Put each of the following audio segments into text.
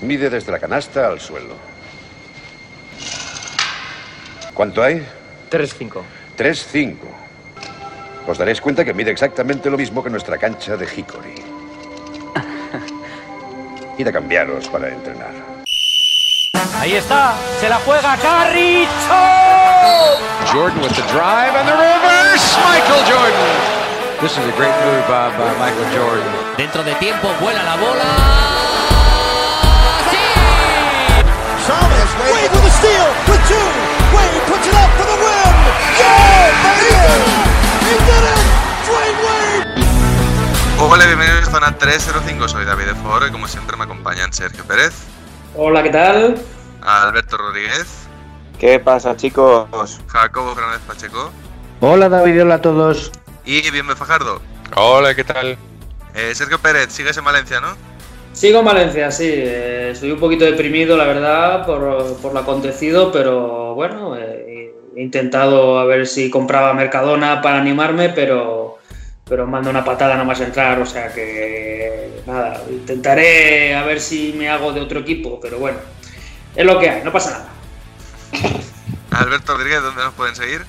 Mide desde la canasta al suelo. ¿Cuánto hay? 3-5. 3-5. Os daréis cuenta que mide exactamente lo mismo que nuestra cancha de Hickory. Id a cambiaros para entrenar. Ahí está, se la juega Carricho. Jordan with the drive and the reverse. Michael Jordan. This is a great move by, by Michael Jordan. Dentro de tiempo vuela la bola. Wade with a steal, with two. Wade puts it up for the win. Yeah, baby! He did it! Dwayne Wade! Hola, bienvenidos a Zona 305, soy David de Foro y como siempre me acompañan Sergio Pérez, Hola, ¿qué tal? Alberto Rodríguez, ¿Qué pasa, chicos? Jacobo Fernández Pacheco Hola David, hola a todos. y Bienve Fajardo. Hola, ¿qué tal? Eh, Sergio Pérez, sigues en Valencia, ¿no? Sigo en Valencia, sí. eh, estoy un poquito deprimido, la verdad, por, por lo acontecido, pero bueno, eh, he intentado a ver si compraba Mercadona para animarme, pero, pero mando una patada nada más entrar, o sea que nada, intentaré a ver si me hago de otro equipo, pero bueno, es lo que hay, no pasa nada. Alberto Rodríguez, ¿dónde nos pueden seguir?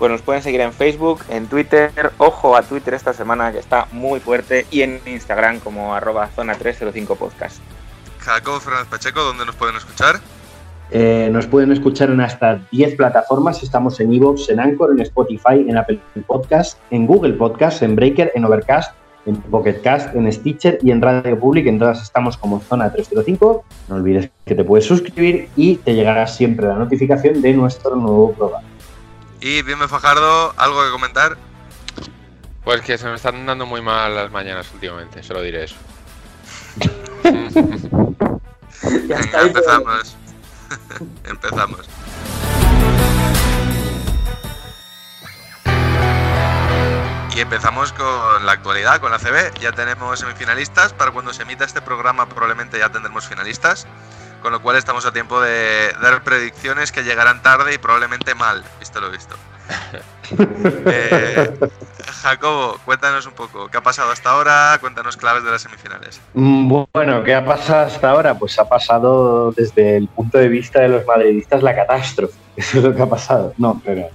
Pues nos pueden seguir en Facebook, en Twitter, ojo a Twitter esta semana que está muy fuerte, y en Instagram como arroba zona 305 podcast. Jacobo Fernández Pacheco, ¿dónde nos pueden escuchar? Eh, nos pueden escuchar en hasta 10 plataformas. Estamos en Evox, en Anchor, en Spotify, en Apple Podcast, en Google Podcast, en Breaker, en Overcast, en Pocket Cast, en Stitcher y en Radio Public. En todas estamos como Zona 305. No olvides que te puedes suscribir y te llegará siempre la notificación de nuestro nuevo programa. Y Bienve Fajardo, ¿algo que comentar? Pues que se me están dando muy mal las mañanas últimamente, solo diré eso. Venga, empezamos. empezamos. Y empezamos con la actualidad, con la CB. Ya tenemos semifinalistas. Para cuando se emita este programa probablemente ya tendremos finalistas. Con lo cual estamos a tiempo de dar predicciones que llegarán tarde y probablemente mal, visto lo visto. Eh, Jacobo, cuéntanos un poco, ¿qué ha pasado hasta ahora? Cuéntanos claves de las semifinales. Mm, Bueno, ¿qué ha pasado hasta ahora? Pues ha pasado desde el punto de vista de los madridistas la catástrofe. Eso es lo que ha pasado. No, pero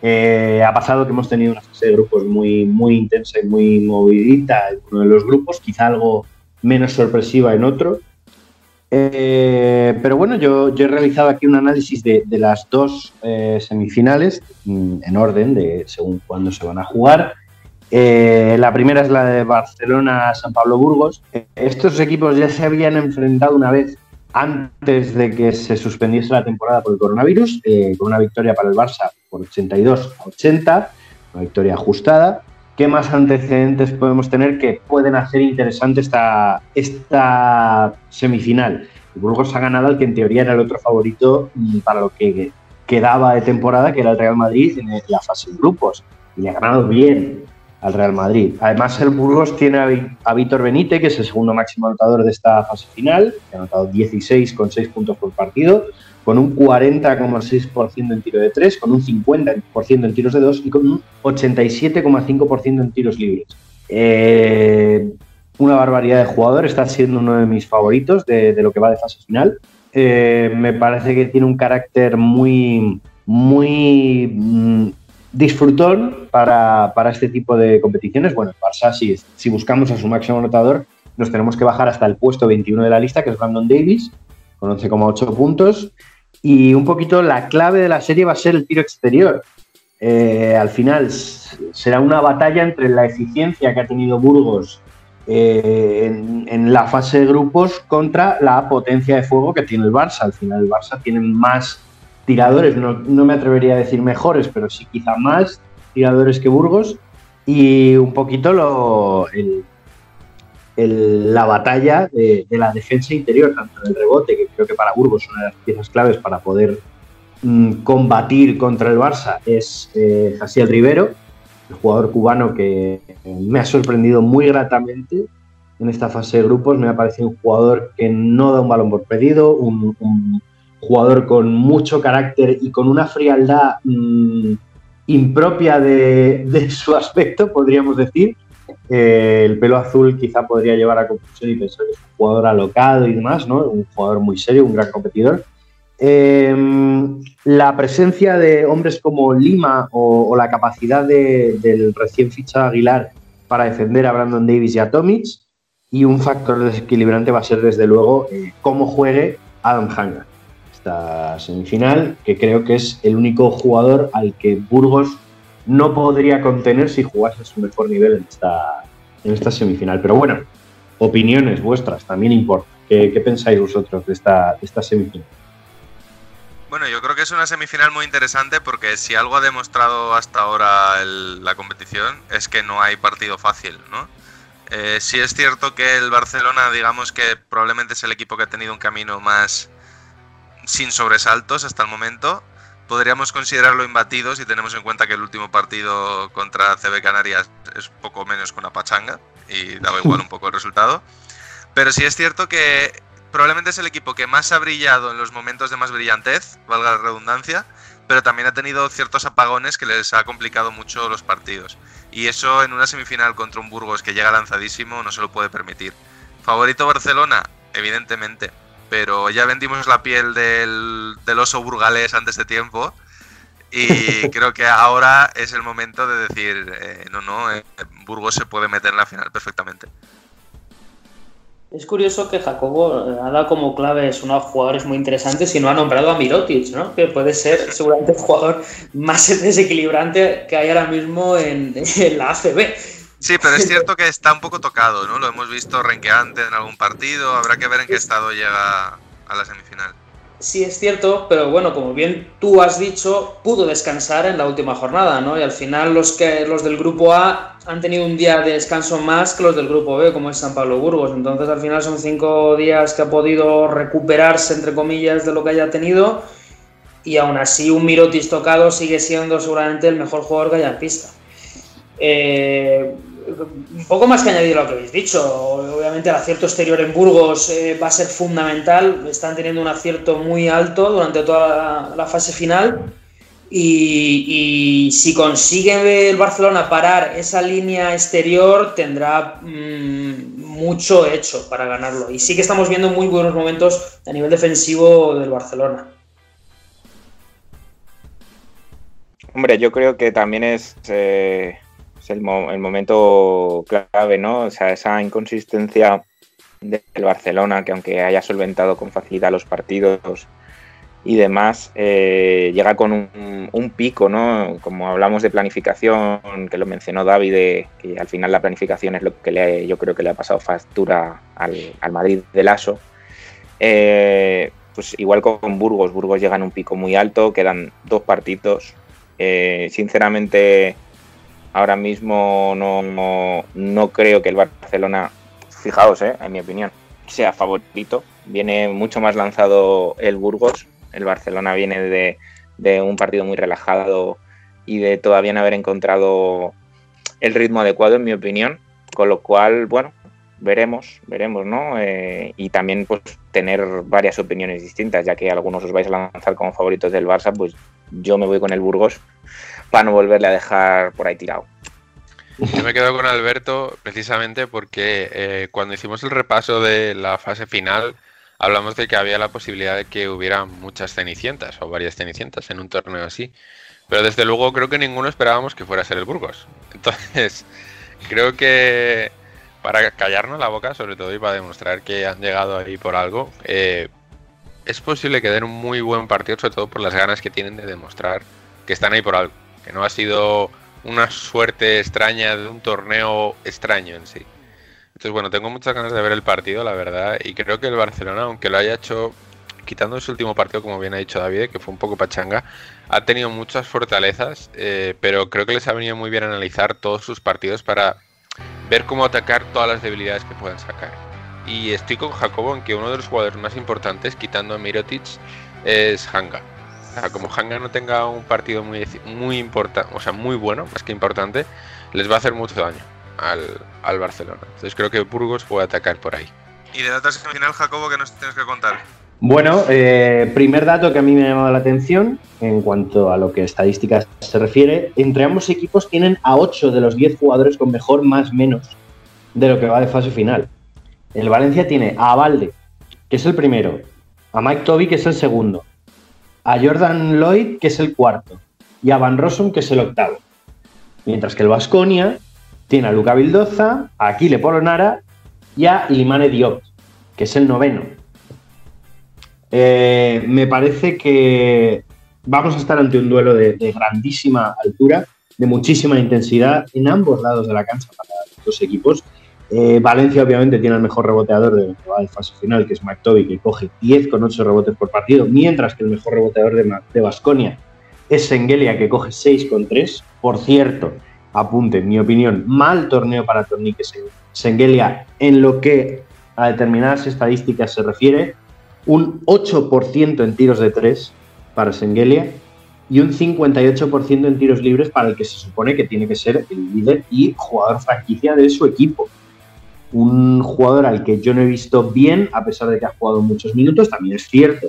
eh, ha pasado que hemos tenido una fase de grupos muy, muy intensa y muy movidita en uno de los grupos, quizá algo menos sorpresiva en otro. Eh, pero bueno, yo, he realizado aquí un análisis de, las dos eh, semifinales mm, en orden de según cuándo se van a jugar. Eh, la primera es la de Barcelona-San Pablo Burgos. Estos equipos ya se habían enfrentado una vez antes de que se suspendiese la temporada por el coronavirus, con una victoria para el Barça por 82 a 80, una victoria ajustada. ¿Qué más antecedentes podemos tener que pueden hacer interesante esta, esta semifinal? El Burgos ha ganado al que en teoría era el otro favorito mm, para lo que quedaba de temporada, que era el Real Madrid en la fase de grupos. Y le ha ganado bien al Real Madrid. Además, el Burgos tiene a Víctor Benítez, que es el segundo máximo anotador de esta fase final, que ha anotado 16 con 6 puntos por partido, con un 40,6% en tiro de 3, con un 50% en tiros de 2 y con un 87,5% en tiros libres. Eh, una barbaridad de jugador, está siendo uno de mis favoritos de, lo que va de fase final. Eh, me parece que tiene un carácter muy, muy mm, disfrutón para, para este tipo de competiciones. Bueno, el Barça, si, si buscamos a su máximo anotador, nos tenemos que bajar hasta el puesto 21 de la lista, que es Brandon Davis, con 11,8 puntos. Y un poquito la clave de la serie va a ser el tiro exterior. Eh, al final será una batalla entre la eficiencia que ha tenido Burgos eh, en, en la fase de grupos contra la potencia de fuego que tiene el Barça. Al final el Barça tiene más tiradores, no, no me atrevería a decir mejores, pero sí quizá más tiradores que Burgos. Y un poquito lo, el- el- la batalla de, de la defensa interior, tanto en el rebote, que creo que para Burgos una de las piezas claves para poder mm, combatir contra el Barça, es eh, Jasiel Rivero, el jugador cubano que eh, me ha sorprendido muy gratamente en esta fase de grupos. Me ha parecido un jugador que no da un balón por pedido, un, un jugador con mucho carácter y con una frialdad mm, impropia de, de su aspecto, podríamos decir. Eh, el pelo azul quizá podría llevar a confusión y pensar que es un jugador alocado y demás, ¿no? Un jugador muy serio, un gran competidor. Eh, la presencia de hombres como Lima o, la capacidad de- del recién fichado Aguilar para defender a Brandon Davis y a Tomic. Y un factor desequilibrante va a ser, desde luego, eh, cómo juegue Adam Hanga. Esta semifinal, que creo que es el único jugador al que Burgos no podría contener si jugase a su mejor nivel en esta, en esta semifinal. Pero bueno, opiniones vuestras también importa. ¿Qué, pensáis vosotros de esta, esta semifinal? Bueno, yo creo que es una semifinal muy interesante porque si algo ha demostrado hasta ahora la competición es que no hay partido fácil, ¿no? Eh, sí es cierto que el Barcelona, digamos que probablemente es el equipo que ha tenido un camino más sin sobresaltos hasta el momento. Podríamos considerarlo imbatido si tenemos en cuenta que el último partido contra CB Canarias es poco menos que una pachanga y daba igual un poco el resultado. Pero sí es cierto que probablemente es el equipo que más ha brillado en los momentos de más brillantez, valga la redundancia, pero también ha tenido ciertos apagones que les ha complicado mucho los partidos. Y eso en una semifinal contra un Burgos que llega lanzadísimo no se lo puede permitir. Favorito Barcelona, evidentemente, pero ya vendimos la piel del, del oso burgalés antes de tiempo. Y creo que ahora es el momento de decir, eh, no, no, eh, Burgos se puede meter en la final perfectamente. Es curioso que Jacobo eh, ha dado como claves unos jugadores muy interesantes y no ha nombrado a Mirotic, ¿no? Que puede ser seguramente el jugador más desequilibrante que hay ahora mismo en, en la ACB. Sí, pero es cierto que está un poco tocado, ¿no? Lo hemos visto renqueante en algún partido, habrá que ver en qué estado llega a la semifinal. Sí, es cierto, pero bueno, como bien tú has dicho, pudo descansar en la última jornada, ¿no? Y al final los, que, los del grupo A han tenido un día de descanso más que los del grupo B, como es San Pablo Burgos. Entonces al final son cinco días que ha podido recuperarse, entre comillas, de lo que haya tenido. Y aún así un Mirotis tocado sigue siendo seguramente el mejor jugador que haya en pista. Eh, un poco más que añadir lo que habéis dicho. Obviamente el acierto exterior en Burgos eh, va a ser fundamental. Están teniendo un acierto muy alto durante toda la, fase final. Y, si consigue el Barcelona parar esa línea exterior, tendrá mmm, mucho hecho para ganarlo. Y sí que estamos viendo muy buenos momentos a nivel defensivo del Barcelona. Hombre, yo creo que también es, eh, es el, mo el, momento clave, ¿no? O sea, esa inconsistencia del Barcelona, que aunque haya solventado con facilidad los partidos y demás, eh, llega con un, pico, ¿no? Como hablamos de planificación, que lo mencionó David, de, que al final la planificación es lo que le, yo creo que le ha pasado factura al, Madrid del ASO. Eh, pues igual con Burgos, Burgos llega en un pico muy alto, quedan dos partidos. Eh, sinceramente, ahora mismo no, no, creo que el Barcelona, fijaos, eh, en mi opinión, sea favorito. Viene mucho más lanzado el Burgos. El Barcelona viene de, de, un partido muy relajado y de todavía no haber encontrado el ritmo adecuado, en mi opinión. Con lo cual, bueno, veremos, veremos, ¿no? Eh, y también, pues, tener varias opiniones distintas, ya que algunos os vais a lanzar como favoritos del Barça, pues yo me voy con el Burgos para no volverle a dejar por ahí tirado. Yo me quedo con Alberto precisamente porque eh, cuando hicimos el repaso de la fase final hablamos de que había la posibilidad de que hubiera muchas cenicientas o varias cenicientas en un torneo así. Pero desde luego creo que ninguno esperábamos que fuera a ser el Burgos. Entonces, creo que para callarnos la boca, sobre todo y para demostrar que han llegado ahí por algo, eh, es posible que den un muy buen partido, sobre todo por las ganas que tienen de demostrar que están ahí por algo. Que no ha sido una suerte extraña de un torneo extraño en sí. Entonces, bueno, tengo muchas ganas de ver el partido, la verdad, y creo que el Barcelona, aunque lo haya hecho quitando ese último partido, como bien ha dicho David, que fue un poco pachanga, ha tenido muchas fortalezas, eh, pero creo que les ha venido muy bien analizar todos sus partidos para ver cómo atacar todas las debilidades que puedan sacar. Y estoy con Jacobo en que uno de los jugadores más importantes, quitando a Mirotic, es Hanga. O sea, como Hanga no tenga un partido muy, muy importante, o sea, muy bueno, más que importante, les va a hacer mucho daño al, al Barcelona. Entonces creo que Burgos puede atacar por ahí. Y de la otra semifinal, Jacobo, que nos tienes que contar? Bueno, eh, primer dato que a mí me ha llamado la atención en cuanto a lo que estadísticas se refiere, entre ambos equipos tienen a 8 de los 10 jugadores con mejor más menos de lo que va de fase final. El Valencia tiene a Valde, que es el primero, a Mike Toby, que es el segundo, a Jordan Lloyd, que es el cuarto, y a Van Rossum, que es el octavo. Mientras que el Vasconia tiene a Luca Vildoza, a Aquile Polonara y a Ilimane Diop, que es el noveno. Eh, me parece que vamos a estar ante un duelo de, de, grandísima altura, de muchísima intensidad en ambos lados de la cancha para los dos equipos. Eh, Valencia obviamente tiene el mejor reboteador de la fase final, que es McToby, que coge 10 con 8 rebotes por partido, mientras que el mejor reboteador de Basconia es Sengelia, que coge 6 con 3. Por cierto, apunte, en mi opinión, mal torneo para Tornique Sengelia en lo que a determinadas estadísticas se refiere, un 8% en tiros de 3 para Sengelia y un 58% en tiros libres para el que se supone que tiene que ser el líder y jugador franquicia de su equipo. Un jugador al que yo no he visto bien, a pesar de que ha jugado muchos minutos. También es cierto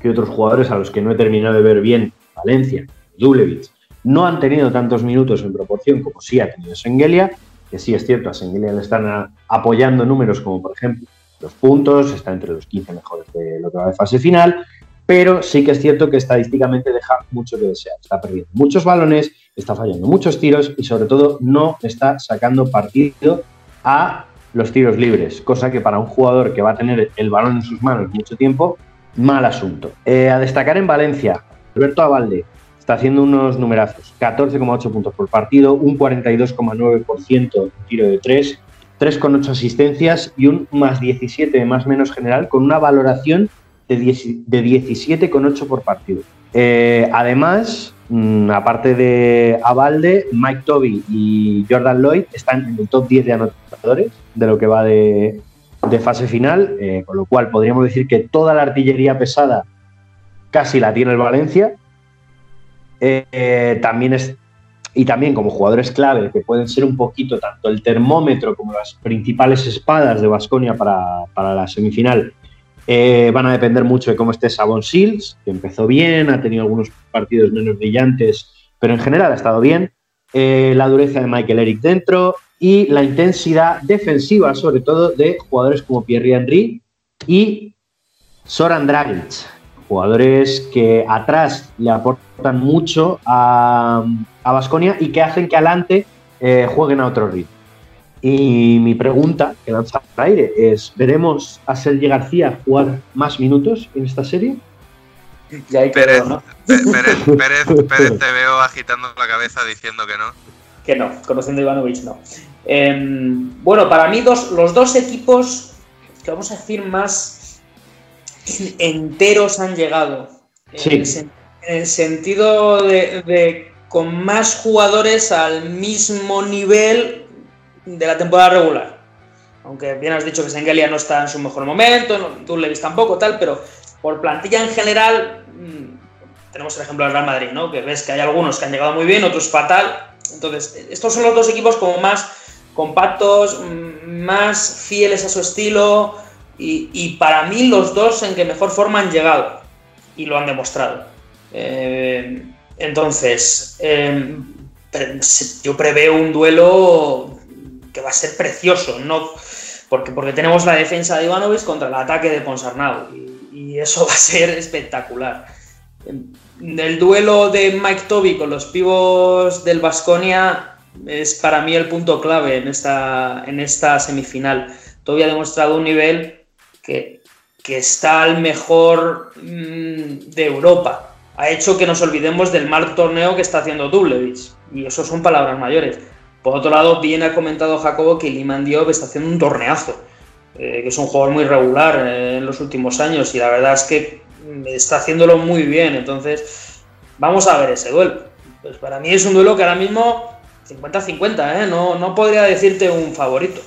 que otros jugadores a los que no he terminado de ver bien, Valencia, Dublevich, no han tenido tantos minutos en proporción como sí ha tenido Sengelia, que sí es cierto, a Sengelia le están apoyando números como por ejemplo los puntos, está entre los 15 mejores de lo que va de fase final, pero sí que es cierto que estadísticamente deja mucho que desear. Está perdiendo muchos balones, está fallando muchos tiros y sobre todo no está sacando partido a los tiros libres, cosa que para un jugador que va a tener el balón en sus manos mucho tiempo, mal asunto. Eh, a destacar en Valencia, Alberto Avalde está haciendo unos numerazos, 14,8 puntos por partido, un 42,9% tiro de 3, 3,8 asistencias y un más 17 más menos general con una valoración de, 17,8 por partido. Eh, además, mm, aparte de Avalde, Mike Toby y Jordan Lloyd están en el top 10 de anotadores de lo que va de, fase final, eh, con lo cual podríamos decir que toda la artillería pesada casi la tiene el Valencia. Eh, también es, y también como jugadores clave, que pueden ser un poquito tanto el termómetro como las principales espadas de Basconia para, para la semifinal, eh, van a depender mucho de cómo esté Sabon Shields, que empezó bien, ha tenido algunos partidos menos brillantes, pero en general ha estado bien. Eh, la dureza de Michael Eric dentro y la intensidad defensiva, sobre todo de jugadores como Pierre Henry y Soran Dragic, jugadores que atrás le aportan mucho a Basconia y que hacen que adelante eh, jueguen a otro ritmo. Y mi pregunta que lanza al aire es, ¿veremos a Sergi García jugar más minutos en esta serie? Ya Pérez, ¿no? Pérez, Pérez, te veo agitando la cabeza diciendo que no. Que no, conociendo a Ivanovic no. Em, bueno, para mí dos, los dos equipos que vamos a decir más enteros han llegado. Sí. En, el, sentido de, de con más jugadores al mismo nivel de la temporada regular. Aunque bien has dicho que Sengelia no está en su mejor momento, tú le tampoco, tal, pero por plantilla en general, mm, tenemos el ejemplo del Real Madrid, ¿no? Que ves que hay algunos que han llegado muy bien, otros fatal. Entonces, estos son los dos equipos como más compactos, mm, más fieles a su estilo y, para mí los dos en que mejor forma han llegado y lo han demostrado. Eh, entonces, eh, yo preveo un duelo que va a ser precioso, no porque, porque tenemos la defensa de Ivanovic contra el ataque de Ponsarnau y, eso va a ser espectacular. El duelo de Mike Toby con los pivos del Vasconia es para mí el punto clave en esta, en esta semifinal. Toby ha demostrado un nivel que, que está al mejor mm, de Europa. Ha hecho que nos olvidemos del mal torneo que está haciendo Dublevich. Y eso son palabras mayores. Por otro lado, bien ha comentado Jacobo que Liman Diop está haciendo un torneazo, eh, que es un jugador muy regular eh, en los últimos años y la verdad es que está haciéndolo muy bien. Entonces, vamos a ver ese duelo. Pues para mí es un duelo que ahora mismo 50-50, ¿eh? no, no podría decirte un favorito.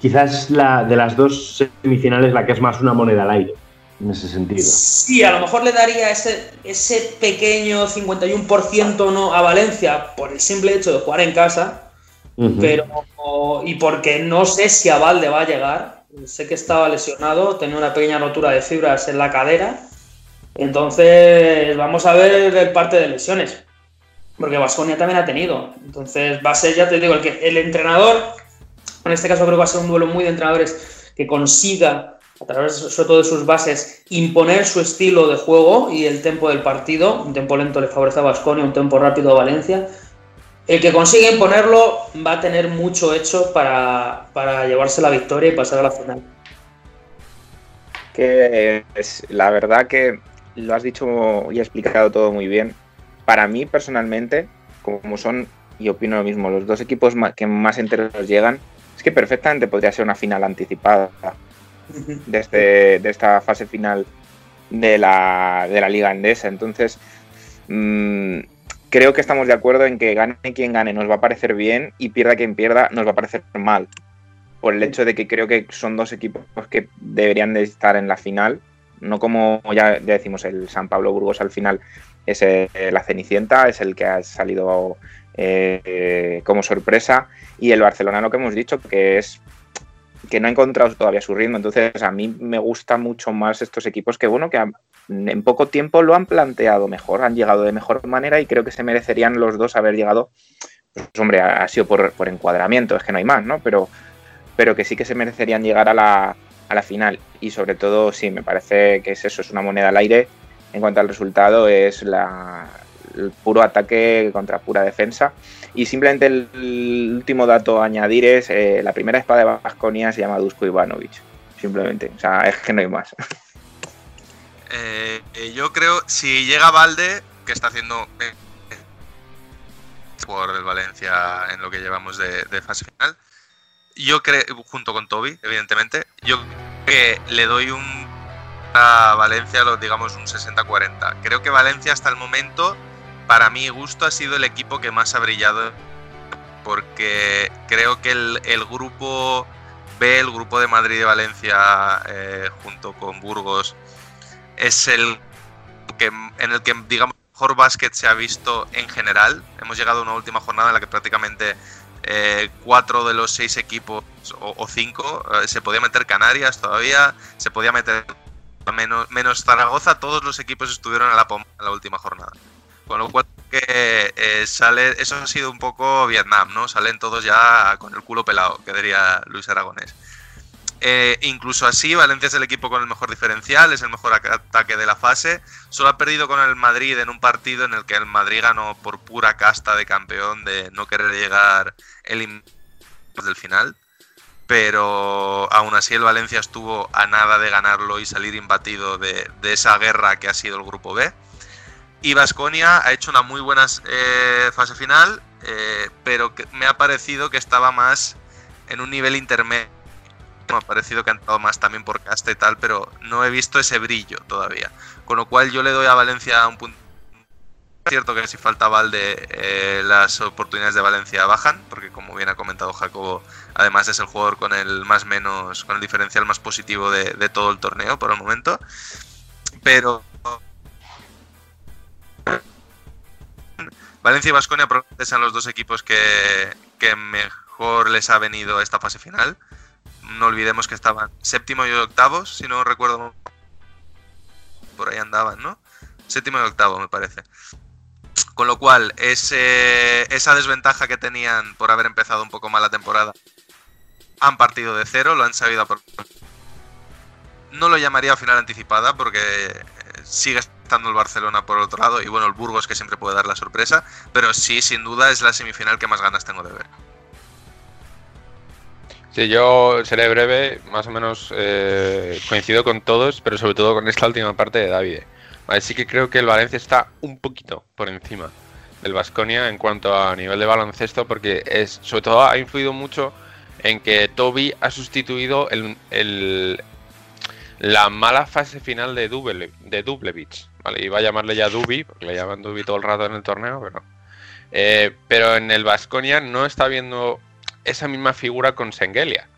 Quizás la de las dos semifinales la que es más una moneda al aire en ese sentido. Sí, a lo mejor le daría ese, ese pequeño 51% ¿no? a Valencia por el simple hecho de jugar en casa, pero y porque no sé si a Valde va a llegar, sé que estaba lesionado, tenía una pequeña rotura de fibras en la cadera. Entonces, vamos a ver parte de lesiones. Porque Vasconia también ha tenido. Entonces, va a ser, ya te digo, el entrenador, en este caso creo que va a ser un duelo muy de entrenadores que consiga, a través sobre todo de sus bases, imponer su estilo de juego y el tempo del partido. Un tempo lento le favorece a Vasconia, un tempo rápido a Valencia. El que consiga imponerlo va a tener mucho hecho para, para llevarse la victoria y pasar a la final. Que es, la verdad que lo has dicho y explicado todo muy bien. Para mí, personalmente, como son, y opino lo mismo, los dos equipos que más enteros llegan, es que perfectamente podría ser una final anticipada de, este, de esta fase final de la, de la Liga Endesa. Entonces, mmm, creo que estamos de acuerdo en que gane quien gane nos va a parecer bien y pierda quien pierda nos va a parecer mal. Por el hecho de que creo que son dos equipos que deberían de estar en la final. No como ya, decimos, el San Pablo Burgos al final es eh, la Cenicienta, es el que ha salido eh, como sorpresa. Y el Barcelona, lo que hemos dicho, que es que no ha encontrado todavía su ritmo. Entonces, a mí me gusta mucho más estos equipos que, bueno, que en poco tiempo lo han planteado mejor, han llegado de mejor manera y creo que se merecerían los dos haber llegado. Pues, hombre, ha sido por, encuadramiento, es que no hay más, ¿no? Pero, pero que sí que se merecerían llegar a la, a la final. Y sobre todo, sí, me parece que es eso, es una moneda al aire. En cuanto al resultado, es la, el puro ataque contra pura defensa. Y simplemente el, último dato a añadir es eh, la primera espada de Vasconia se llama Dusko Ivanovic. Simplemente. O sea, es que no hay más. Eh, yo creo, si llega Valde, que está haciendo eh, por el Valencia en lo que llevamos de, de fase final, yo creo, junto con Toby, evidentemente, yo creo que le doy un a Valencia, digamos un 60-40. Creo que Valencia hasta el momento para mi gusto ha sido el equipo que más ha brillado porque creo que el, grupo B, el grupo de Madrid y Valencia eh, junto con Burgos es el que en el que digamos mejor básquet se ha visto en general. Hemos llegado a una última jornada en la que prácticamente eh, cuatro de los seis equipos o, cinco eh, se podía meter Canarias todavía, se podía meter menos, menos Zaragoza, todos los equipos estuvieron a la pompa en la última jornada. Con lo cual que eh, sale, eso ha sido un poco Vietnam, ¿no? Salen todos ya con el culo pelado, que diría Luis Aragonés. Eh, incluso así, Valencia es el equipo con el mejor diferencial, es el mejor ataque de la fase. Solo ha perdido con el Madrid en un partido en el que el Madrid ganó por pura casta de campeón de no querer llegar el del final. Pero aún así el Valencia estuvo a nada de ganarlo y salir imbatido de esa guerra que ha sido el grupo B. Y Vasconia ha hecho una muy buena eh, fase final, eh, pero me ha parecido que estaba más en un nivel intermedio. Me ha parecido que han estado más también por casta y tal, pero no he visto ese brillo todavía. Con lo cual yo le doy a Valencia un punto. Es cierto que si falta Valde, eh, las oportunidades de Valencia bajan, porque como bien ha comentado Jacobo, además es el jugador con el más menos, con el diferencial más positivo de, de todo el torneo por el momento. Pero Valencia y Vasconia probablemente sean los dos equipos que, mejor les ha venido esta fase final. No olvidemos que estaban séptimo y octavos, si no recuerdo. Por ahí andaban, ¿no? Séptimo y octavo, me parece. Con lo cual, esa desventaja que tenían por haber empezado un poco mal la temporada, han partido de cero, lo han sabido aprovechar. No lo llamaría final anticipada porque sigue estando el Barcelona por otro lado y bueno, el Burgos que siempre puede dar la sorpresa, pero sí, sin duda es la semifinal que más ganas tengo de ver. Sí, yo seré breve, más o menos eh, coincido con todos, pero sobre todo con esta última parte de David. sí que creo que el Valencia está un poquito por encima del Vasconia en cuanto a nivel de baloncesto, porque es sobre todo ha influido mucho en que Toby ha sustituido el, la mala fase final de, Duble, de. Vale, iba a llamarle ya Dubi, porque le llaman Dubi todo el rato en el torneo, pero. Eh, pero en el Vasconia no está viendo esa misma figura con Sengelia.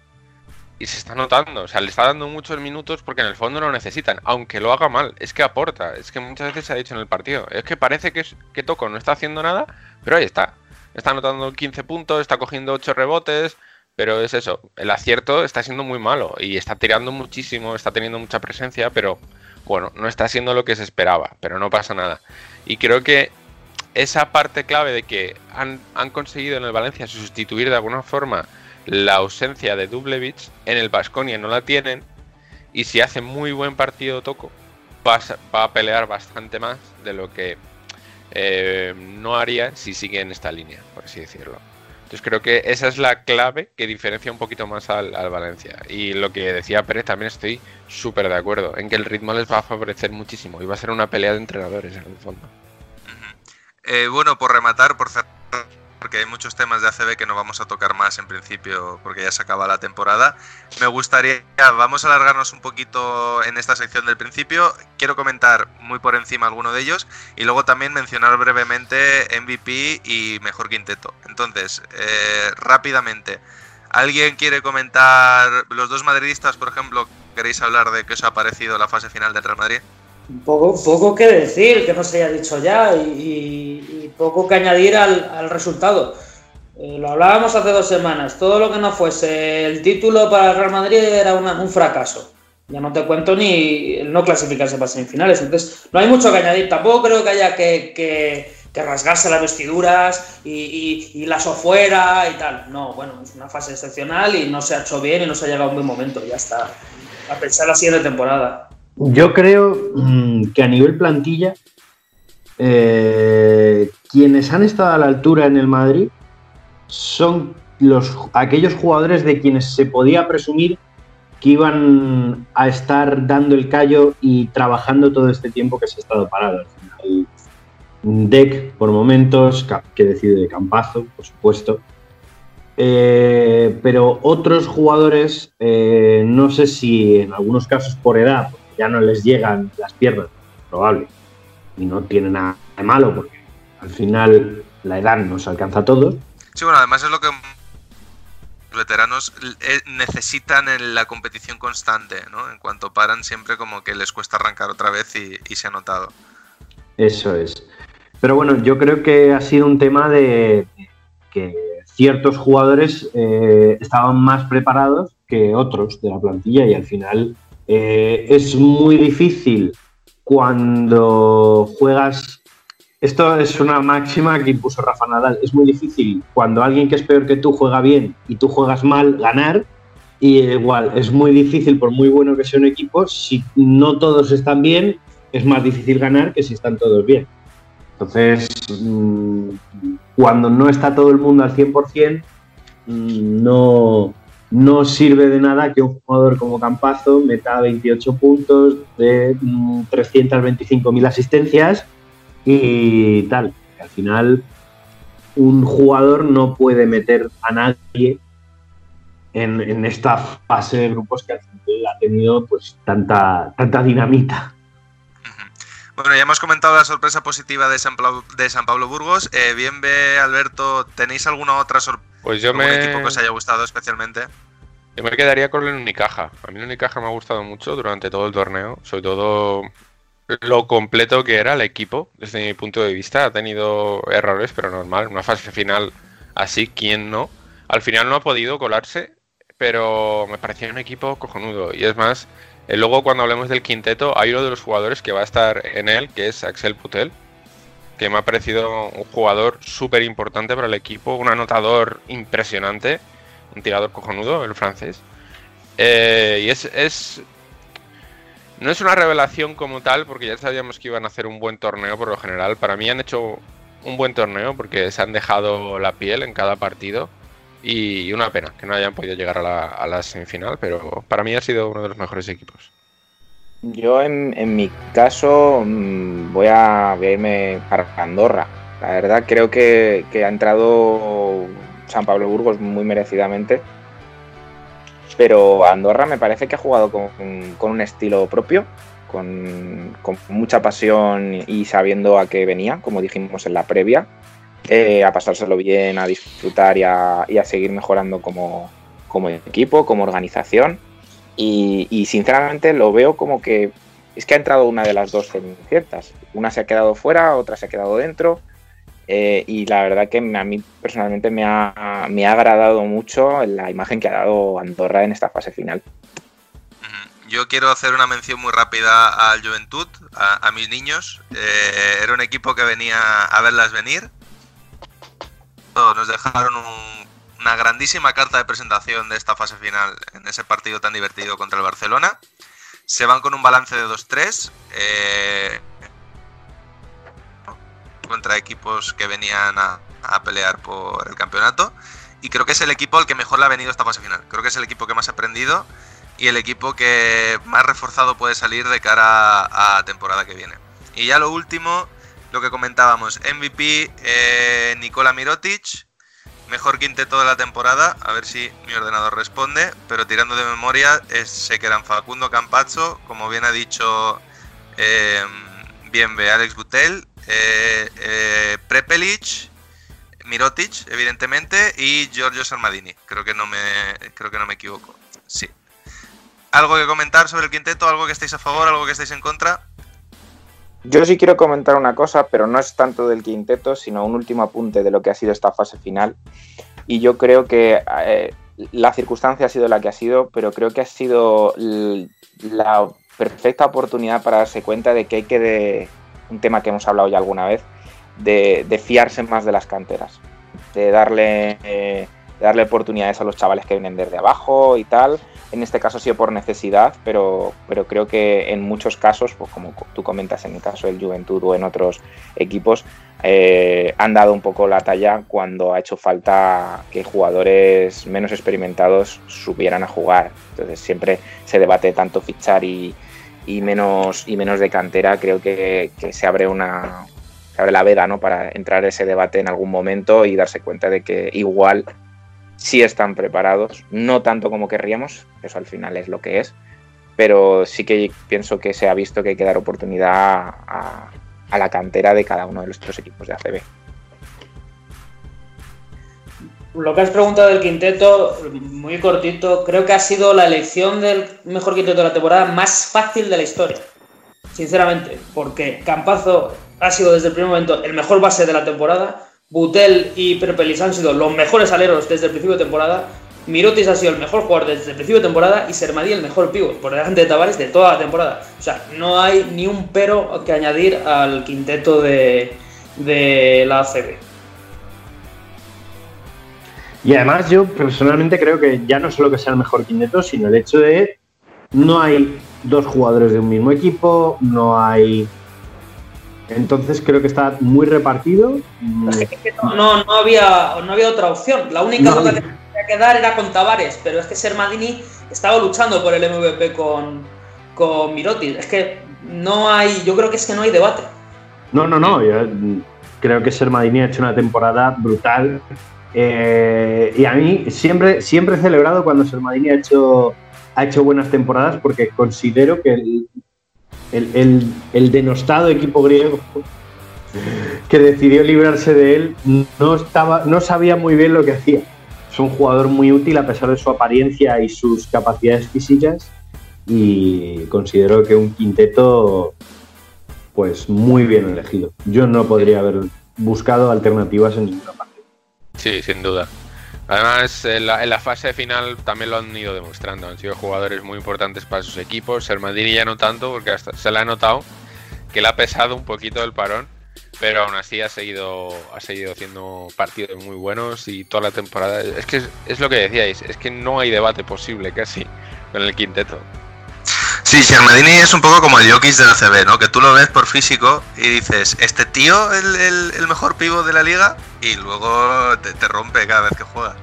Y se está notando, o sea, le está dando muchos minutos porque en el fondo lo necesitan, aunque lo haga mal, es que aporta, es que muchas veces se ha dicho en el partido, es que parece que, que Toco no está haciendo nada, pero ahí está, está anotando 15 puntos, está cogiendo 8 rebotes, Pero es eso, el acierto está siendo muy malo y está tirando muchísimo, está teniendo mucha presencia, pero bueno, no está siendo lo que se esperaba, pero no pasa nada. Y creo que esa parte clave de que han, han conseguido en el Valencia sustituir de alguna forma la ausencia de Dublevich, en el Basconia no la tienen, y si hace muy buen partido Toco, va a, pelear bastante más de lo que eh, no haría si sigue en esta línea, por así decirlo. Entonces creo que esa es la clave que diferencia un poquito más al, Valencia. Y lo que decía Pérez también estoy súper de acuerdo, en que el ritmo les va a favorecer muchísimo y va a ser una pelea de entrenadores en el fondo. Eh, bueno, por rematar, por cerrar porque hay muchos temas de ACB que no vamos a tocar más en principio porque ya se acaba la temporada. Me gustaría, vamos a alargarnos un poquito en esta sección del principio. Quiero comentar muy por encima alguno de ellos y luego también mencionar brevemente MVP y mejor quinteto. Entonces, eh, rápidamente, ¿alguien quiere comentar los dos madridistas, por ejemplo? ¿Queréis hablar de qué os ha parecido la fase final del Real Madrid? Poco, poco que decir, que no se haya dicho ya, y, poco que añadir al, resultado. Eh, lo hablábamos hace dos semanas, todo lo que no fuese el título para el Real Madrid era un fracaso. Ya no te cuento ni el no clasificarse para semifinales, entonces no hay mucho que añadir. Tampoco creo que haya que, rasgarse las vestiduras y, y, las fuera y tal. No, bueno, es una fase excepcional y no se ha hecho bien y no se ha llegado a un buen momento, ya está. A pensar la siguiente temporada. Yo creo mm, que a nivel plantilla, eh, quienes han estado a la altura en el Madrid son los, aquellos jugadores de quienes se podía presumir que iban a estar dando el callo y trabajando todo este tiempo que se ha estado parado. Al Deck, por momentos, que decide de Campazo, por supuesto. Eh, pero otros jugadores, eh, no sé si en algunos casos por edad, ya no les llegan las piernas, probable. Y no tiene nada de malo porque al final la edad nos alcanza a todos. Sí, bueno, además es lo que los veteranos eh, necesitan en la competición constante, ¿no? En cuanto paran siempre como que les cuesta arrancar otra vez y, se ha notado. Eso es. Pero bueno, yo creo que ha sido un tema de que ciertos jugadores eh, estaban más preparados que otros de la plantilla y al final eh, es muy difícil cuando juegas. Esto es una máxima que impuso Rafa Nadal. Es muy difícil cuando alguien que es peor que tú juega bien y tú juegas mal ganar. Y igual, es muy difícil, por muy bueno que sea un equipo, si no todos están bien, es más difícil ganar que si están todos bien. Entonces, mm, cuando no está todo el mundo al 100%, mm, no, no sirve de nada que un jugador como Campazo meta 28 puntos de 325.000 mm, asistencias y tal. Al final, un jugador no puede meter a nadie en, esta fase de grupos que ha tenido pues tanta, tanta dinamita. Bueno, ya hemos comentado la sorpresa positiva de San, de San Pablo Burgos. Eh, bien ve, Alberto, ¿tenéis alguna otra sorpresa? Pues yo me... equipo que os haya gustado especialmente? Yo me quedaría con el Unicaja. A mí el Unicaja me ha gustado mucho durante todo el torneo, sobre todo lo completo que era el equipo, desde mi punto de vista. Ha tenido errores, pero normal. Una fase final así, ¿quién no? Al final no ha podido colarse, pero me parecía un equipo cojonudo. Y es más, eh, luego cuando hablemos del quinteto, hay uno de los jugadores que va a estar en él, que es Axel Putel, que me ha parecido un jugador súper importante para el equipo, un anotador impresionante un tirador cojonudo, el francés. Eh, y es, es, No es una revelación como tal, porque ya sabíamos que iban a hacer un buen torneo por lo general. Para mí han hecho un buen torneo porque se han dejado la piel en cada partido. Y una pena que no hayan podido llegar a la, semifinal, pero para mí ha sido uno de los mejores equipos. Yo en, mi caso mm, voy a, irme para Andorra. La verdad creo que, ha entrado San Pablo Burgos muy merecidamente. Pero Andorra me parece que ha jugado con, un estilo propio, con, mucha pasión y sabiendo a qué venía, como dijimos en la previa, eh, a pasárselo bien, a disfrutar y a, seguir mejorando como, equipo, como organización. Y, sinceramente lo veo como que es que ha entrado una de las dos cenicientas. Una se ha quedado fuera, otra se ha quedado dentro Eh, y la verdad que a mí personalmente me ha, me ha agradado mucho la imagen que ha dado Andorra en esta fase final. Yo quiero hacer una mención muy rápida al Juventud, a, mis niños. Eh, era un equipo que venía a verlas venir. Nos dejaron una grandísima carta de presentación de esta fase final en ese partido tan divertido contra el Barcelona. Se van con un balance de 2-3 eh, contra equipos que venían a, pelear por el campeonato. Y creo que es el equipo al que mejor le ha venido esta fase final. Creo que es el equipo que más ha aprendido y el equipo que más reforzado puede salir de cara a, temporada que viene. Y ya lo último, lo que comentábamos, MVP eh, Nikola Mirotic, mejor quinteto de la temporada, a ver si mi ordenador responde, pero tirando de memoria es, sé que eran Facundo Campazzo, como bien ha dicho eh, bien ve Alex eh, eh, Prepelic, Mirotic, evidentemente, y Giorgio Sarmadini. Creo que no me, creo que no me equivoco. Sí. ¿Algo que comentar sobre el quinteto? ¿Algo que estéis a favor? ¿Algo que estéis en contra? Yo sí quiero comentar una cosa, pero no es tanto del quinteto, sino un último apunte de lo que ha sido esta fase final. Y yo creo que eh, la circunstancia ha sido la que ha sido, pero creo que ha sido la perfecta oportunidad para darse cuenta de que hay que, de, un tema que hemos hablado ya alguna vez, de, fiarse más de las canteras, de darle, eh, de darle oportunidades a los chavales que vienen desde abajo y tal en este caso ha sido por necesidad, pero, pero creo que en muchos casos, pues como tú comentas en el caso del Juventud o en otros equipos, eh, han dado un poco la talla cuando ha hecho falta que jugadores menos experimentados subieran a jugar. Entonces siempre se debate tanto fichar y, menos, y menos de cantera. Creo que, que se abre una se abre la veda ¿no? para entrar ese debate en algún momento y darse cuenta de que igual sí están preparados, no tanto como querríamos, eso al final es lo que es, pero sí que pienso que se ha visto que hay que dar oportunidad a, la cantera de cada uno de los tres equipos de ACB. Lo que has preguntado del quinteto, muy cortito, creo que ha sido la elección del mejor quinteto de la temporada más fácil de la historia. Sinceramente, porque Campazo ha sido desde el primer momento el mejor base de la temporada, Butel y Perpelis han sido los mejores aleros desde el principio de temporada. Mirotis ha sido el mejor jugador desde el principio de temporada y Sermadí el mejor pívot por delante de Tavares de toda la temporada. O sea, no hay ni un pero que añadir al quinteto de, de la ACB. Y además yo personalmente creo que ya no solo que sea el mejor quinteto, sino el hecho de no hay dos jugadores de un mismo equipo, no hay entonces creo que está muy repartido. No, no, había, no había otra opción. La única cosa que tenía que dar era con Tavares, pero es que Sermadini estaba luchando por el MVP con, con Miroti. Es que no hay, yo creo que es que no hay debate. No, no, no. Yo creo que Sermadini ha hecho una temporada brutal. Eh, y a mí siempre, siempre he celebrado cuando Sermadini ha hecho, ha hecho buenas temporadas porque considero que el, el, denostado equipo griego que decidió librarse de él no, estaba, no sabía muy bien lo que hacía. Es un jugador muy útil a pesar de su apariencia y sus capacidades físicas y considero que un quinteto pues muy bien elegido. Yo no podría haber buscado alternativas en ninguna parte. Sí, sin duda. Además, en la, fase final también lo han ido demostrando. Han sido jugadores muy importantes para sus equipos. El Madrid ya no tanto, porque hasta se le ha notado que le ha pesado un poquito el parón. Pero aún así ha seguido haciendo partidos muy buenos y toda la temporada. Es que es, lo que decíais, es que no hay debate posible casi con el quinteto. Sí, Shermadini es un poco como el Jokic de la CB, ¿no? Que tú lo ves por físico y dices, ¿este tío el, el, mejor pivo de la liga? Y luego te, rompe cada vez que juega.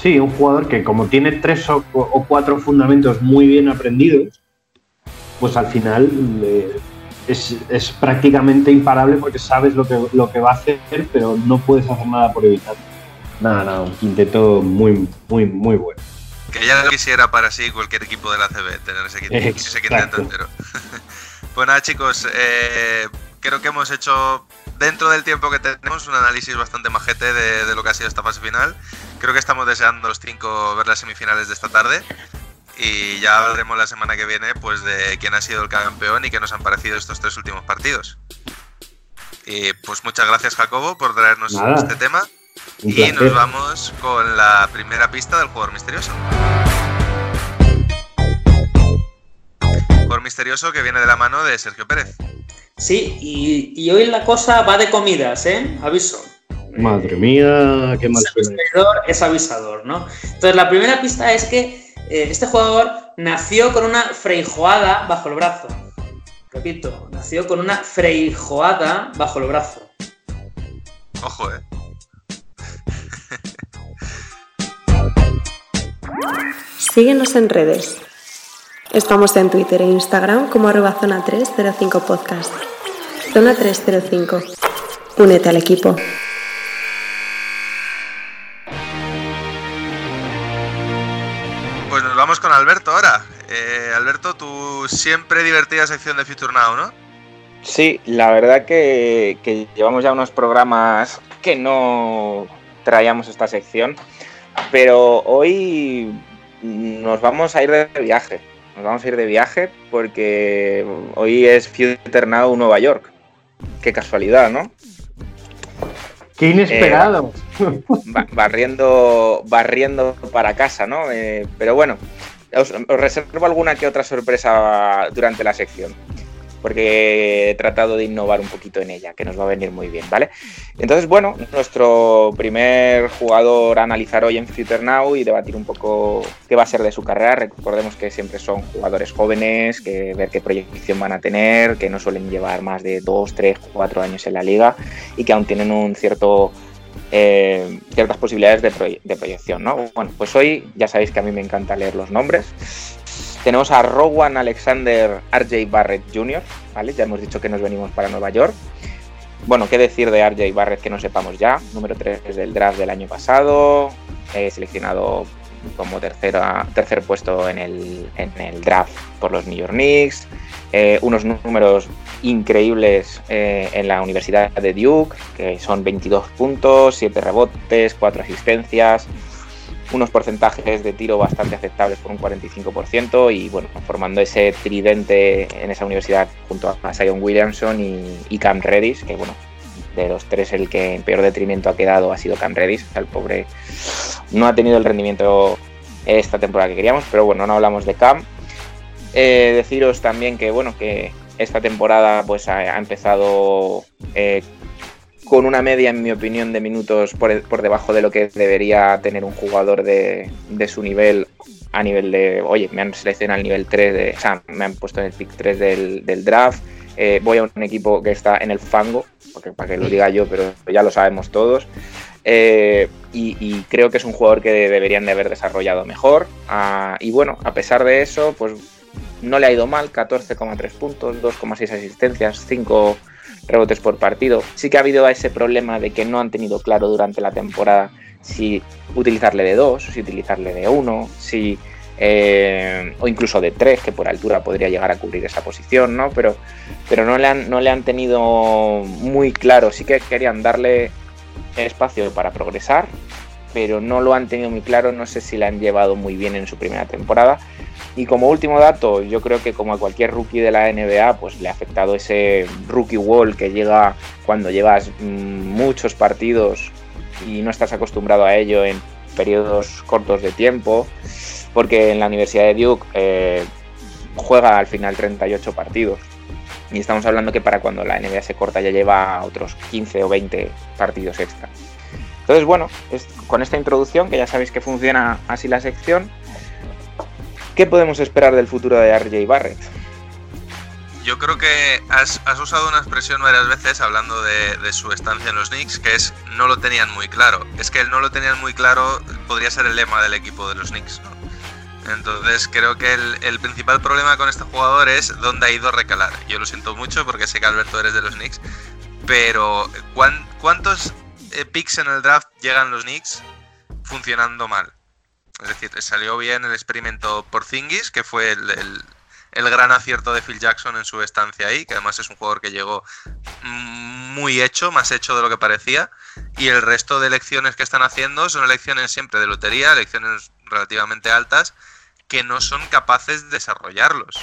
Sí, un jugador que como tiene tres o, cuatro fundamentos muy bien aprendidos, pues al final eh, es, prácticamente imparable porque sabes lo que, lo que va a hacer, pero no puedes hacer nada por evitarlo. Nada, nada, un quinteto muy, muy, muy bueno. Que ya lo quisiera para sí cualquier equipo de la CB, tener ese, quinteto entero. pues nada, chicos, eh, creo que hemos hecho dentro del tiempo que tenemos un análisis bastante majete de, de, lo que ha sido esta fase final. Creo que estamos deseando los cinco ver las semifinales de esta tarde. Y ya hablaremos la semana que viene pues de quién ha sido el campeón y qué nos han parecido estos tres últimos partidos. Y pues muchas gracias Jacobo por traernos Nada. este tema. Un Y placer. nos vamos con la primera pista del jugador misterioso. Jugador misterioso que viene de la mano de Sergio Pérez. Sí, y, y hoy la cosa va de comidas, ¿eh? Aviso. Madre mía, qué mal El suena. seguidor es avisador, ¿no? Entonces, la primera pista es que eh, este jugador nació con una freijoada bajo el brazo. Repito, nació con una freijoada bajo el brazo. Ojo, eh. Síguenos en redes. Estamos en Twitter e Instagram como arroba zona 305 podcast. Zona 305. Únete al equipo. Pues nos vamos con Alberto ahora. Eh, Alberto, tu siempre divertida sección de Future Now, ¿no? Sí, la verdad que, que llevamos ya unos programas que no traíamos esta sección, pero hoy nos vamos a ir de viaje. Nos vamos a ir de viaje porque hoy es Future Now Nueva York. Qué casualidad, ¿no? Qué inesperado. Ba- barriendo, barriendo para casa, ¿no? Eh, pero bueno, os, os reservo alguna que otra sorpresa durante la sección, porque he tratado de innovar un poquito en ella, que nos va a venir muy bien, ¿vale? Entonces, bueno, nuestro primer jugador a analizar hoy en Future Now y debatir un poco qué va a ser de su carrera. Recordemos que siempre son jugadores jóvenes, que ver qué proyección van a tener, que no suelen llevar más de 2, 3, 4 años en la liga y que aún tienen un cierto eh, ciertas posibilidades de, proye- de proyección, ¿no? Bueno, pues hoy ya sabéis que a mí me encanta leer los nombres. Tenemos a Rowan Alexander RJ Barrett Jr., ¿vale? Ya hemos dicho que nos venimos para Nueva York. Bueno, ¿qué decir de RJ Barrett que no sepamos ya? Número 3 del draft del año pasado, eh, seleccionado como tercera, tercer puesto en el, en el draft por los New York Knicks, eh, unos números increíbles eh, en la Universidad de Duke, que son 22 puntos, 7 rebotes, 4 asistencias, unos porcentajes de tiro bastante aceptables por un 45% y bueno, formando ese tridente en esa universidad junto a Zion Williamson y, Cam Reddish, que bueno, de los tres el que en peor detrimento ha quedado ha sido Cam Reddish, el pobre no ha tenido el rendimiento esta temporada que queríamos, pero bueno, no hablamos de Cam. Eh, deciros también que bueno, que esta temporada pues ha, ha empezado eh, con una media, en mi opinión, de minutos por, por debajo de lo que debería tener un jugador de, de su nivel a nivel de, oye, me han seleccionado al nivel 3, de, o sea, me han puesto en el pick 3 del, del draft, eh, voy a un equipo que está en el fango, porque para que lo diga yo, pero ya lo sabemos todos, eh, y, y creo que es un jugador que deberían de haber desarrollado mejor, ah, y bueno, a pesar de eso, pues no le ha ido mal, 14,3 puntos, 2,6 asistencias, 5 rebotes por partido. Sí que ha habido ese problema de que no han tenido claro durante la temporada si utilizarle de 2, si utilizarle de 1, si eh, o incluso de 3, que por altura podría llegar a cubrir esa posición, ¿no? Pero, pero no, le han, no le han tenido muy claro. Sí que querían darle espacio para progresar, pero no lo han tenido muy claro. No sé si la han llevado muy bien en su primera temporada. Y como último dato, yo creo que como a cualquier rookie de la NBA, pues le ha afectado ese rookie wall que llega cuando llevas mm, muchos partidos y no estás acostumbrado a ello en periodos cortos de tiempo, porque en la Universidad de Duke eh, juega al final 38 partidos. Y estamos hablando que para cuando la NBA se corta ya lleva otros 15 o 20 partidos extra. Entonces, bueno, con esta introducción, que ya sabéis que funciona así la sección, ¿qué podemos esperar del futuro de RJ Barrett? Yo creo que has, usado una expresión varias veces hablando de, su estancia en los Knicks, que es no lo tenían muy claro. Es que el no lo tenían muy claro podría ser el lema del equipo de los Knicks. Entonces creo que el, principal problema con este jugador es dónde ha ido a recalar. Yo lo siento mucho porque sé que Alberto eres de los Knicks, pero ¿cuán- ¿cuántos eh, picks en el draft llegan los Knicks funcionando mal? Es decir, salió bien el experimento por Zingis, que fue el, el- el gran acierto de Phil Jackson en su estancia ahí, que además es un jugador que llegó mm, muy hecho, más hecho de lo que parecía, y el resto de elecciones que están haciendo son elecciones siempre de lotería, elecciones relativamente altas, que no son capaces de desarrollarlos.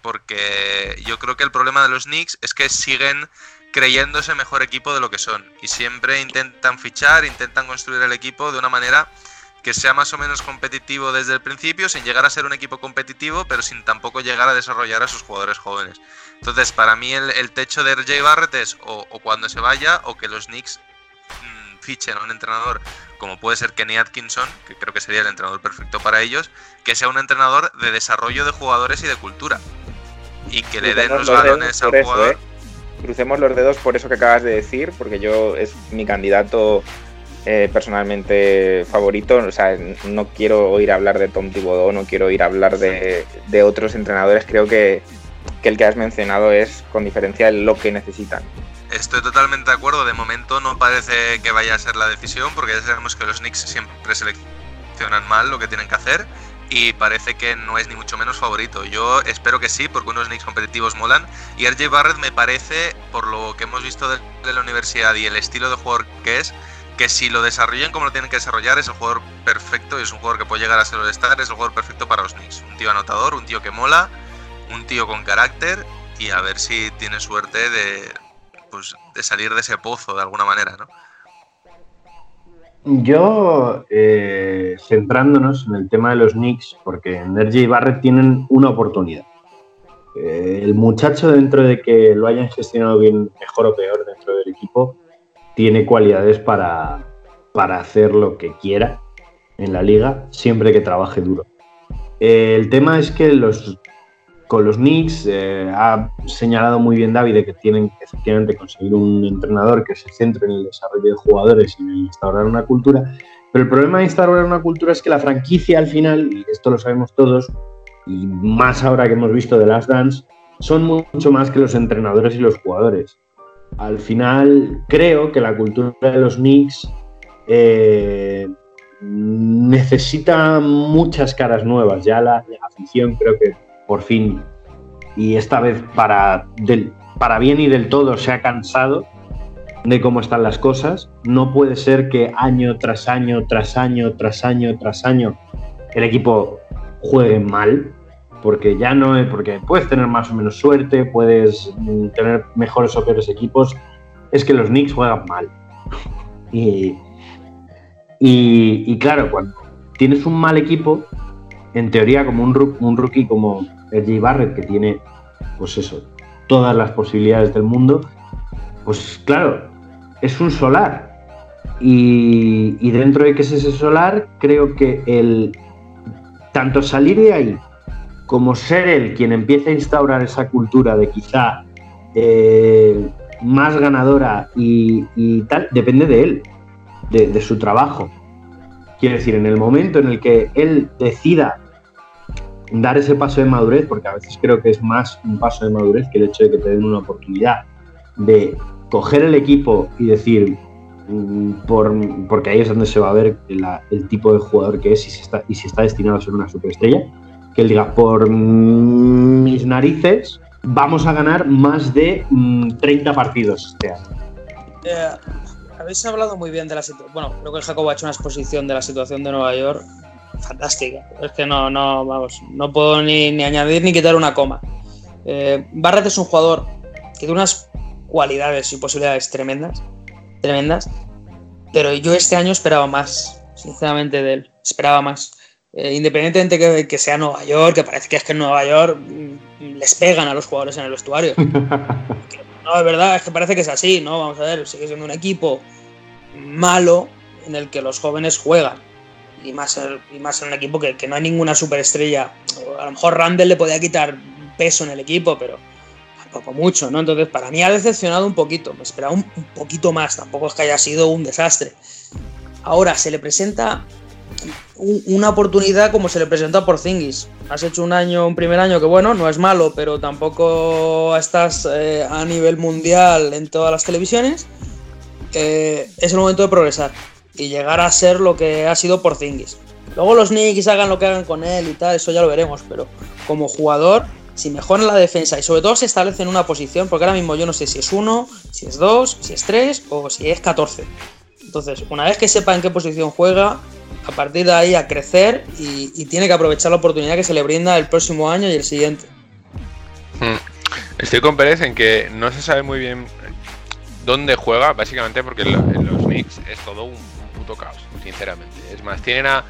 Porque yo creo que el problema de los Knicks es que siguen creyéndose mejor equipo de lo que son. Y siempre intentan fichar, intentan construir el equipo de una manera que sea más o menos competitivo desde el principio, sin llegar a ser un equipo competitivo, pero sin tampoco llegar a desarrollar a sus jugadores jóvenes. Entonces, para mí el, techo de RJ Barrett es o, cuando se vaya o que los Knicks mm, fichen a un entrenador como puede ser Kenny Atkinson, que creo que sería el entrenador perfecto para ellos, que sea un entrenador de desarrollo de jugadores y de cultura. Y que le den los balones al jugador. ¿eh? Crucemos los dedos por eso que acabas de decir, porque yo es mi candidato eh, personalmente favorito. O sea, no quiero oír hablar de Tom Thibodeau, no quiero oír hablar de, otros entrenadores. Creo que, que, el que has mencionado es con diferencia lo que necesitan. Estoy totalmente de acuerdo. De momento no parece que vaya a ser la decisión, porque ya sabemos que los Knicks siempre seleccionan mal lo que tienen que hacer y parece que no es ni mucho menos favorito. Yo espero que sí, porque unos Knicks competitivos molan. Y RJ Barrett me parece, por lo que hemos visto de, la universidad y el estilo de jugador que es, que si lo desarrollan como lo tienen que desarrollar, es el jugador perfecto y es un jugador que puede llegar a ser el es el jugador perfecto para los Knicks. Un tío anotador, un tío que mola, un tío con carácter y a ver si tiene suerte de, pues, de salir de ese pozo de alguna manera, ¿no? Yo, eh, centrándonos en el tema de los Knicks, porque en y Barrett tienen una oportunidad. Eh, el muchacho, dentro de que lo hayan gestionado bien, mejor o peor dentro del equipo, tiene cualidades para, para hacer lo que quiera en la liga, siempre que trabaje duro. Eh, el tema es que los con los Knicks. Eh, ha señalado muy bien David que tienen que efectivamente conseguir un entrenador que se centre en el desarrollo de jugadores y en instaurar una cultura. Pero el problema de instaurar una cultura es que la franquicia al final, y esto lo sabemos todos, y más ahora que hemos visto de Last Dance, son mucho más que los entrenadores y los jugadores. Al final creo que la cultura de los Knicks eh, necesita muchas caras nuevas. Ya la afición creo que por fin, y esta vez para, para bien y del todo, se ha cansado de cómo están las cosas. No puede ser que año tras año, tras año, tras año, tras año, el equipo juegue mal, porque ya no es, porque puedes tener más o menos suerte, puedes mm, tener mejores o peores equipos, es que los Knicks juegan mal. Y, y, claro, cuando tienes un mal equipo, en teoría, como un, rookie como RJ Barrett, que tiene, pues eso, todas las posibilidades del mundo, pues claro, es un solar. Y, dentro de que es ese solar, creo que el tanto salir de ahí como ser él quien empiece a instaurar esa cultura de quizá eh, más ganadora y, tal, depende de él, de, su trabajo. Quiero decir, en el momento en el que él decida dar ese paso de madurez, porque a veces creo que es más un paso de madurez que el hecho de que te den una oportunidad de coger el equipo y decir, mm, por, porque ahí es donde se va a ver el tipo de jugador que es y si, está, y si está destinado a ser una superestrella, que él diga, por mis narices, vamos a ganar más de 30 mm, partidos este año. Eh, habéis hablado muy bien de la situación. Bueno, creo que Jacobo ha hecho una exposición de la situación de Nueva York fantástica. Es que no, no, vamos, no puedo ni, añadir ni quitar una coma. Eh, es un jugador que tiene unas cualidades y posibilidades tremendas, tremendas, pero yo este año esperaba más, sinceramente, de él. Esperaba más. Eh, independientemente que, que, sea Nueva York, que parece que es que en Nueva York mm, les pegan a los jugadores en el vestuario. no, de verdad, es que parece que es así, ¿no? Vamos a ver, sigue siendo un equipo malo en el que los jóvenes juegan y más, y más en un equipo que, no hay ninguna superestrella. A lo mejor Randall le podía quitar peso en el equipo, pero tampoco mucho, ¿no? Entonces, para mí ha decepcionado un poquito. Me esperaba un, poquito más. Tampoco es que haya sido un desastre. Ahora, se le presenta una oportunidad como se le presenta por Zingis. Has hecho un año, un primer año que bueno, no es malo, pero tampoco estás eh, a nivel mundial en todas las televisiones. Eh, es el momento de progresar y llegar a ser lo que ha sido por Zingis. Luego los Knicks hagan lo que hagan con él y tal, eso ya lo veremos, pero como jugador, si mejoran la defensa y sobre todo se establece en una posición, porque ahora mismo yo no sé si es uno, si es dos, si es tres o si es 14. Entonces, una vez que sepa en qué posición juega, a partir de ahí a crecer y, tiene que aprovechar la oportunidad que se le brinda el próximo año y el siguiente. Hmm. Estoy con Pérez en que no se sabe muy bien dónde juega, básicamente porque en los Knicks es todo un, puto caos, sinceramente. Es más, tienen a,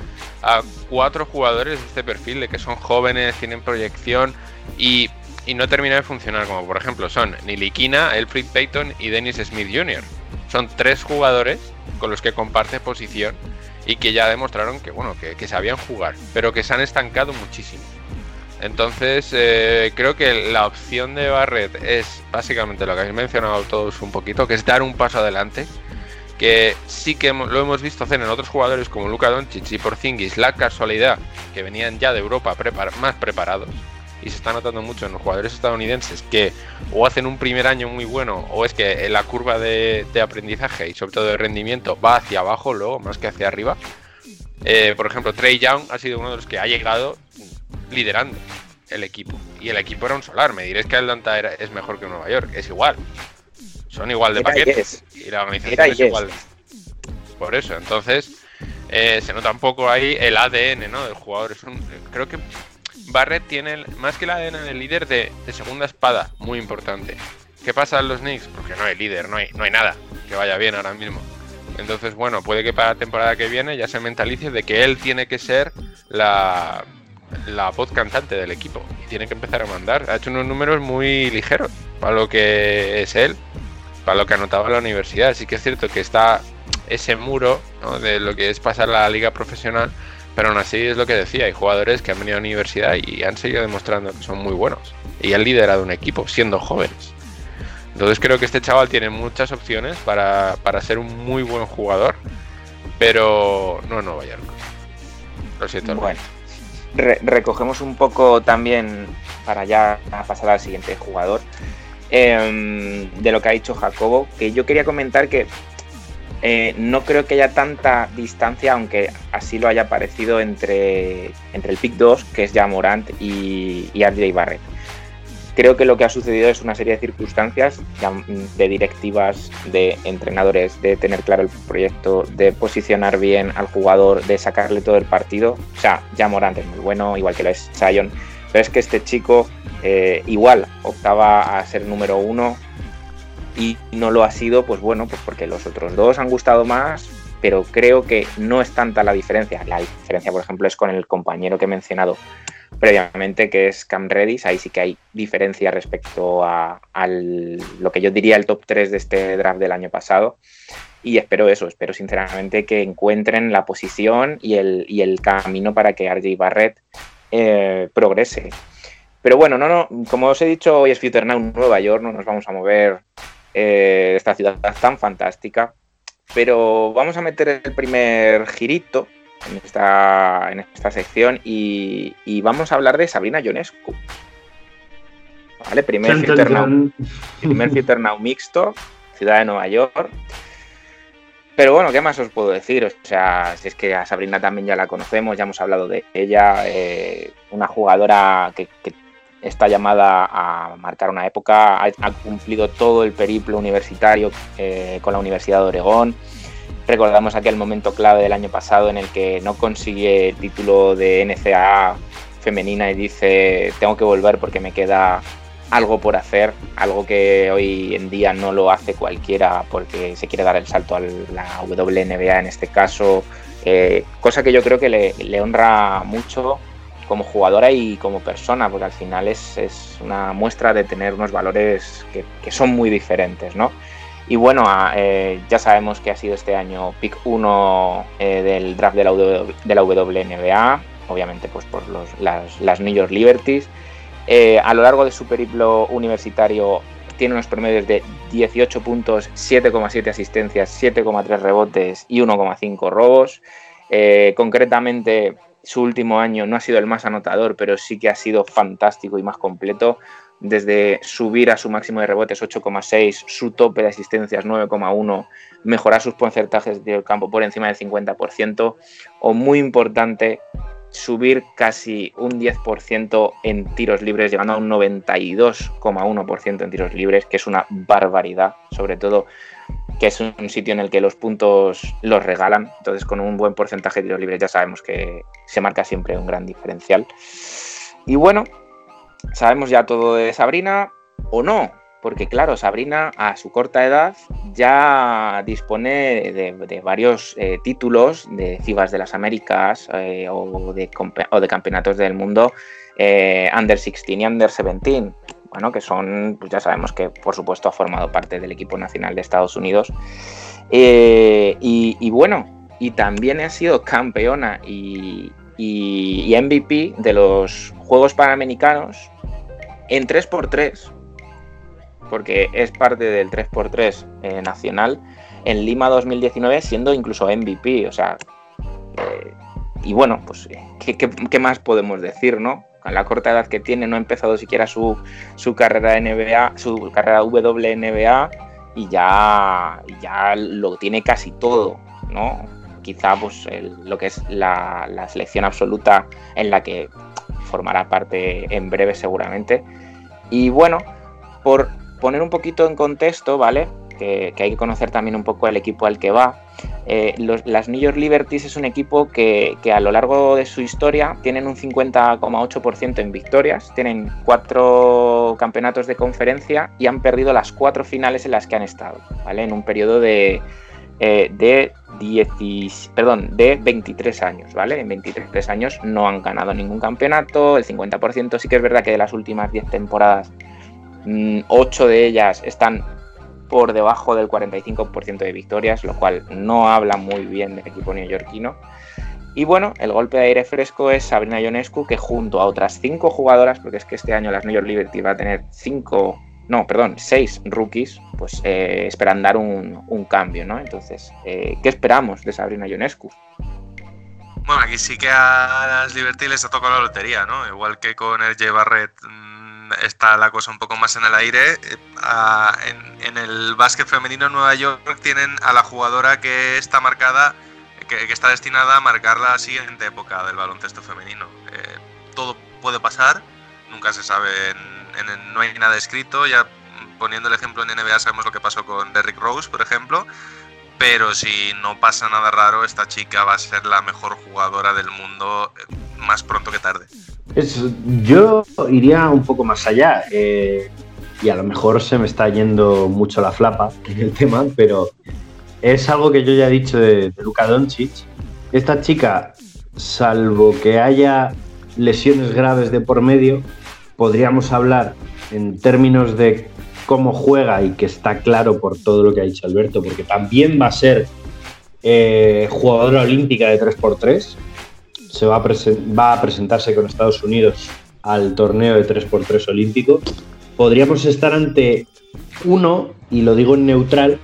cuatro jugadores de este perfil, de que son jóvenes, tienen proyección y, no termina de funcionar, como por ejemplo son Nilikina, Elfrid Payton y Dennis Smith Jr. Son tres jugadores con los que comparte posición y que ya demostraron que, bueno, que, sabían jugar, pero que se han estancado muchísimo. Entonces, eh, creo que la opción de Barrett es básicamente lo que habéis mencionado todos un poquito, que es dar un paso adelante. Que sí que lo hemos visto hacer en otros jugadores como Luka Doncic y Porzingis, la casualidad que venían ya de Europa más preparados y se está notando mucho en los jugadores estadounidenses que o hacen un primer año muy bueno o es que la curva de, aprendizaje y sobre todo de rendimiento va hacia abajo luego más que hacia arriba. Eh, por ejemplo, Trey Young ha sido uno de los que ha llegado liderando el equipo. Y el equipo era un solar. Me diréis que Atlanta era, es mejor que Nueva York. Es igual. Son igual de paquetes. Y la organización es igual. Por eso, entonces, eh, se nota un poco ahí el ADN ¿no? del jugador. Es un, creo que Barrett tiene más que el ADN del líder de, segunda espada, muy importante. ¿Qué pasa los Knicks? Porque no hay líder, no hay, no hay nada que vaya bien ahora mismo. Entonces, bueno, puede que para la temporada que viene ya se mentalice de que él tiene que ser la, la voz cantante del equipo y tiene que empezar a mandar. Ha hecho unos números muy ligeros para lo que es él, para lo que anotaba la universidad. Así que es cierto que está ese muro de lo que es pasar la liga profesional, pero aún así es lo que decía, hay jugadores que han venido a la universidad y han seguido demostrando que son muy buenos y han liderado un equipo siendo jóvenes. Entonces creo que este chaval tiene muchas opciones para, para ser un muy buen jugador, pero no en Nueva York. Lo siento. Bueno recogemos un poco también para ya pasar al siguiente jugador em, de lo que ha dicho Jacobo, que yo quería comentar que eh, no creo que haya tanta distancia, aunque así lo haya parecido entre, entre el pick 2, que es ya Morant, y, y RJ Barrett. Creo que lo que ha sucedido es una serie de circunstancias de directivas, de entrenadores, de tener claro el proyecto, de posicionar bien al jugador, de sacarle todo el partido. O sea, ya Morant es muy bueno, igual que lo es Sion, pero es que este chico eh, igual optaba a ser número uno y no lo ha sido, pues bueno, pues porque los otros dos han gustado más, pero creo que no es tanta la diferencia. La diferencia, por ejemplo, es con el compañero que he mencionado previamente, que es Cam Redis. Ahí sí que hay diferencia respecto a, lo que yo diría el top 3 de este draft del año pasado. Y espero eso, espero sinceramente que encuentren la posición y el, el camino para que RJ Barrett eh, progrese. Pero bueno, no, no, como os he dicho, hoy es Future Now Nueva York, no nos vamos a mover eh, esta ciudad tan fantástica. Pero vamos a meter el primer girito en esta, en esta sección y, vamos a hablar de Sabrina Ionescu. ¿Vale? Primer Now mixto, ciudad de Nueva York. Pero bueno, ¿qué más os puedo decir? O sea, si es que a Sabrina también ya la conocemos, ya hemos hablado de ella, eh, una jugadora que, está llamada a marcar una época, ha, cumplido todo el periplo universitario eh, con la Universidad de Oregón, Recordamos aquel momento clave del año pasado en el que no consigue el título de NCAA femenina y dice tengo que volver porque me queda algo por hacer, algo que hoy en día no lo hace cualquiera porque se quiere dar el salto a la WNBA en este caso, eh, cosa que yo creo que le, honra mucho como jugadora y como persona, porque al final es, una muestra de tener unos valores que, son muy diferentes, ¿no? Y bueno, eh, ya sabemos que ha sido este año pick 1 eh, del draft de la, WNBA, obviamente pues por las, New York Liberties. Eh, a lo largo de su periplo universitario tiene unos promedios de 18 puntos, 7,7 asistencias, 7,3 rebotes y 1,5 robos. concretamente, su último año no ha sido el más anotador, pero sí que ha sido fantástico y más completo. Desde subir a su máximo de rebotes 8,6, su tope de asistencias 9,1, mejorar sus porcentajes del campo por encima del 50%, o muy importante, subir casi un 10% en tiros libres, llegando a un 92,1% en tiros libres, que es una barbaridad, sobre todo que es un sitio en el que los puntos los regalan, entonces con un buen porcentaje de tiros libres ya sabemos que se marca siempre un gran diferencial. Y bueno, sabemos ya todo de Sabrina o no, porque claro, Sabrina a su corta edad ya dispone de, varios eh, títulos de FIBAs de las Américas eh, o, de, campeonatos del mundo eh, Under 16 y Under 17, que son, pues ya sabemos que por supuesto ha formado parte del equipo nacional de Estados Unidos. y, bueno, y también ha sido campeona y, y MVP de los Juegos Panamericanos en 3x3 porque es parte del 3x3 eh, nacional en Lima 2019, siendo incluso MVP. O sea, eh, y bueno, pues, ¿qué, más podemos decir, no? Con la corta edad que tiene, no ha empezado siquiera su, su carrera NBA, su carrera WNBA y ya, ya lo tiene casi todo, ¿no? Quizá pues lo que es la, la selección absoluta en la que formará parte en breve seguramente. Y bueno, por poner un poquito en contexto, ¿vale? Que, hay que conocer también un poco el equipo al que va. Eh, las New York Liberties es un equipo que, a lo largo de su historia tienen un 50,8% en victorias, tienen cuatro campeonatos de conferencia y han perdido las cuatro finales en las que han estado, ¿vale? En un periodo de, eh, de, perdón, de 23 años, ¿vale? En 23 años no han ganado ningún campeonato, el 50% sí que es verdad que de las últimas 10 temporadas 8 mm, de ellas están por debajo del 45% de victorias, lo cual no habla muy bien del equipo neoyorquino. Y bueno, el golpe de aire fresco es Sabrina Ionescu, que junto a otras 5 jugadoras, porque es que este año las New York Liberty va a tener 5, no, perdón, 6 rookies, pues eh, esperan dar un, cambio, ¿no? Entonces, eh, ¿qué esperamos de Sabrina Ionescu? Bueno, aquí sí que a las Liberty les ha tocado la lotería, ¿no? Igual que con el J. Barrett mm, está la cosa un poco más en el aire. Eh, en, el básquet femenino en Nueva York tienen a la jugadora que está marcada, que, está destinada a marcar la siguiente época del baloncesto femenino. Eh, todo puede pasar, nunca se sabe, no hay nada escrito. Ya poniendo el ejemplo en NBA sabemos lo que pasó con Derrick Rose, por ejemplo. Pero si no pasa nada raro, esta chica va a ser la mejor jugadora del mundo eh, más pronto que tarde yo iría un poco más allá. Eh, y a lo mejor se me está yendo mucho la flapa en el tema, pero es algo que yo ya he dicho de, de Luka Doncic. Esta chica, salvo que haya lesiones graves de por medio, podríamos hablar en términos de cómo juega y que está claro por todo lo que ha dicho Alberto, porque también va a ser eh, jugadora olímpica de 3x3, se va a, va a presentarse con Estados Unidos al torneo de 3x3 olímpico, podríamos estar ante uno, y lo digo en neutral,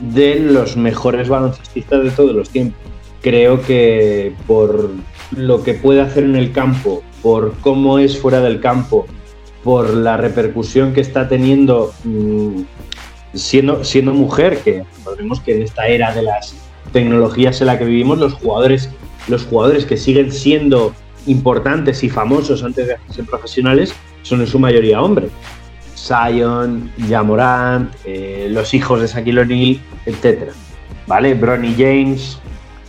de los mejores baloncestistas de todos los tiempos. Creo que por lo que puede hacer en el campo, por cómo es fuera del campo, por la repercusión que está teniendo mm, siendo, siendo mujer, que sabemos que en esta era de las tecnologías en la que vivimos, los jugadores los jugadores que siguen siendo importantes y famosos antes de ser profesionales son en su mayoría hombres. Zion, Jamorant, eh, los hijos de Shaquille O'Neal, etcétera. ¿Vale? Bronny James,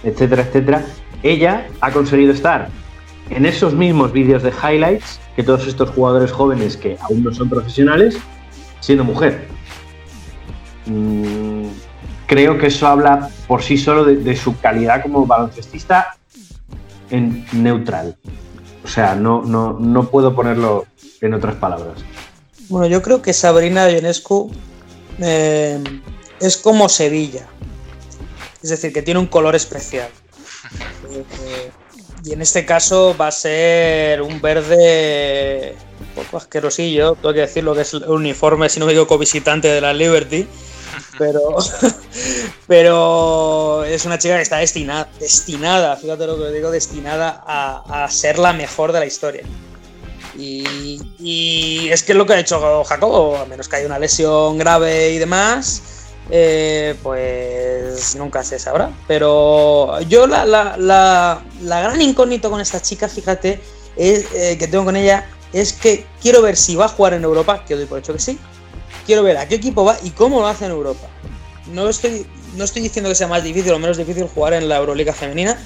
etcétera, etcétera. Ella ha conseguido estar en esos mismos vídeos de highlights que todos estos jugadores jóvenes que aún no son profesionales, siendo mujer. Mm, creo que eso habla por sí solo de su calidad como baloncestista en neutral. O sea, no, no, no puedo ponerlo en otras palabras. Bueno, yo creo que Sabrina Ionescu eh, es como Sevilla. Es decir, que tiene un color especial. Eh, y en este caso va a ser un verde un poco asquerosillo, tengo que decir lo que es el uniforme, si no me equivoco, visitante de la Liberty pero, pero es una chica que está destinada, destinada, fíjate lo que digo, destinada a, ser la mejor de la historia. Y, es que lo que ha hecho Jacobo, a menos que haya una lesión grave y demás, eh, pues nunca se sabrá. Pero yo la, gran incógnito con esta chica, fíjate, eh, que tengo con ella, es que quiero ver si va a jugar en Europa, que doy por hecho que sí, quiero ver a qué equipo va y cómo lo hace en Europa. No estoy, no estoy diciendo que sea más difícil o menos difícil jugar en la Euroliga femenina,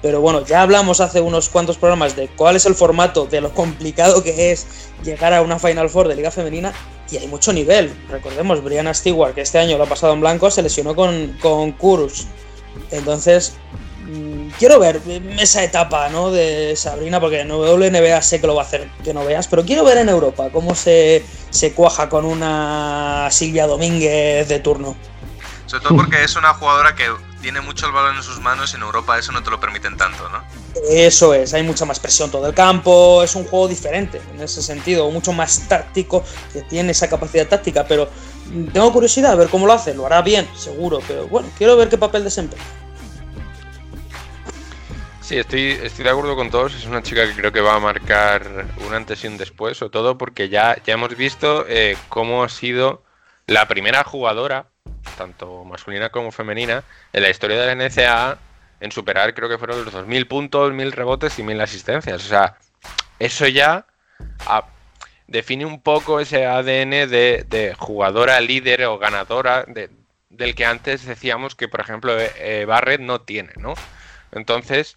pero bueno, ya hablamos hace unos cuantos programas de cuál es el formato, de lo complicado que es llegar a una Final Four de Liga Femenina. y hay mucho nivel. Recordemos, Brianna Stewart, que este año lo ha pasado en blanco, se lesionó con, con Kurus. Entonces, quiero ver esa etapa ¿no? de Sabrina, porque en WNBA sé que lo va a hacer que no veas, pero quiero ver en Europa cómo se, se cuaja con una Silvia Domínguez de turno. Sobre todo porque es una jugadora que tiene mucho el balón en sus manos y en Europa eso no te lo permiten tanto, ¿no? Eso es, hay mucha más presión todo el campo, es un juego diferente en ese sentido, mucho más táctico, que tiene esa capacidad táctica, pero tengo curiosidad a ver cómo lo hace, lo hará bien, seguro, pero bueno, quiero ver qué papel desempeña. Sí, estoy, de acuerdo con todos. Es una chica que creo que va a marcar un antes y un después, sobre todo porque ya, ya hemos visto eh, cómo ha sido la primera jugadora, tanto masculina como femenina, en la historia de la NCAA en superar, creo que fueron los 2.000 puntos, 1.000 rebotes y 1.000 asistencias. O sea, eso ya ah, define un poco ese ADN de, jugadora líder o ganadora de, del que antes decíamos que, por ejemplo, eh, eh, Barrett no tiene, ¿no? Entonces,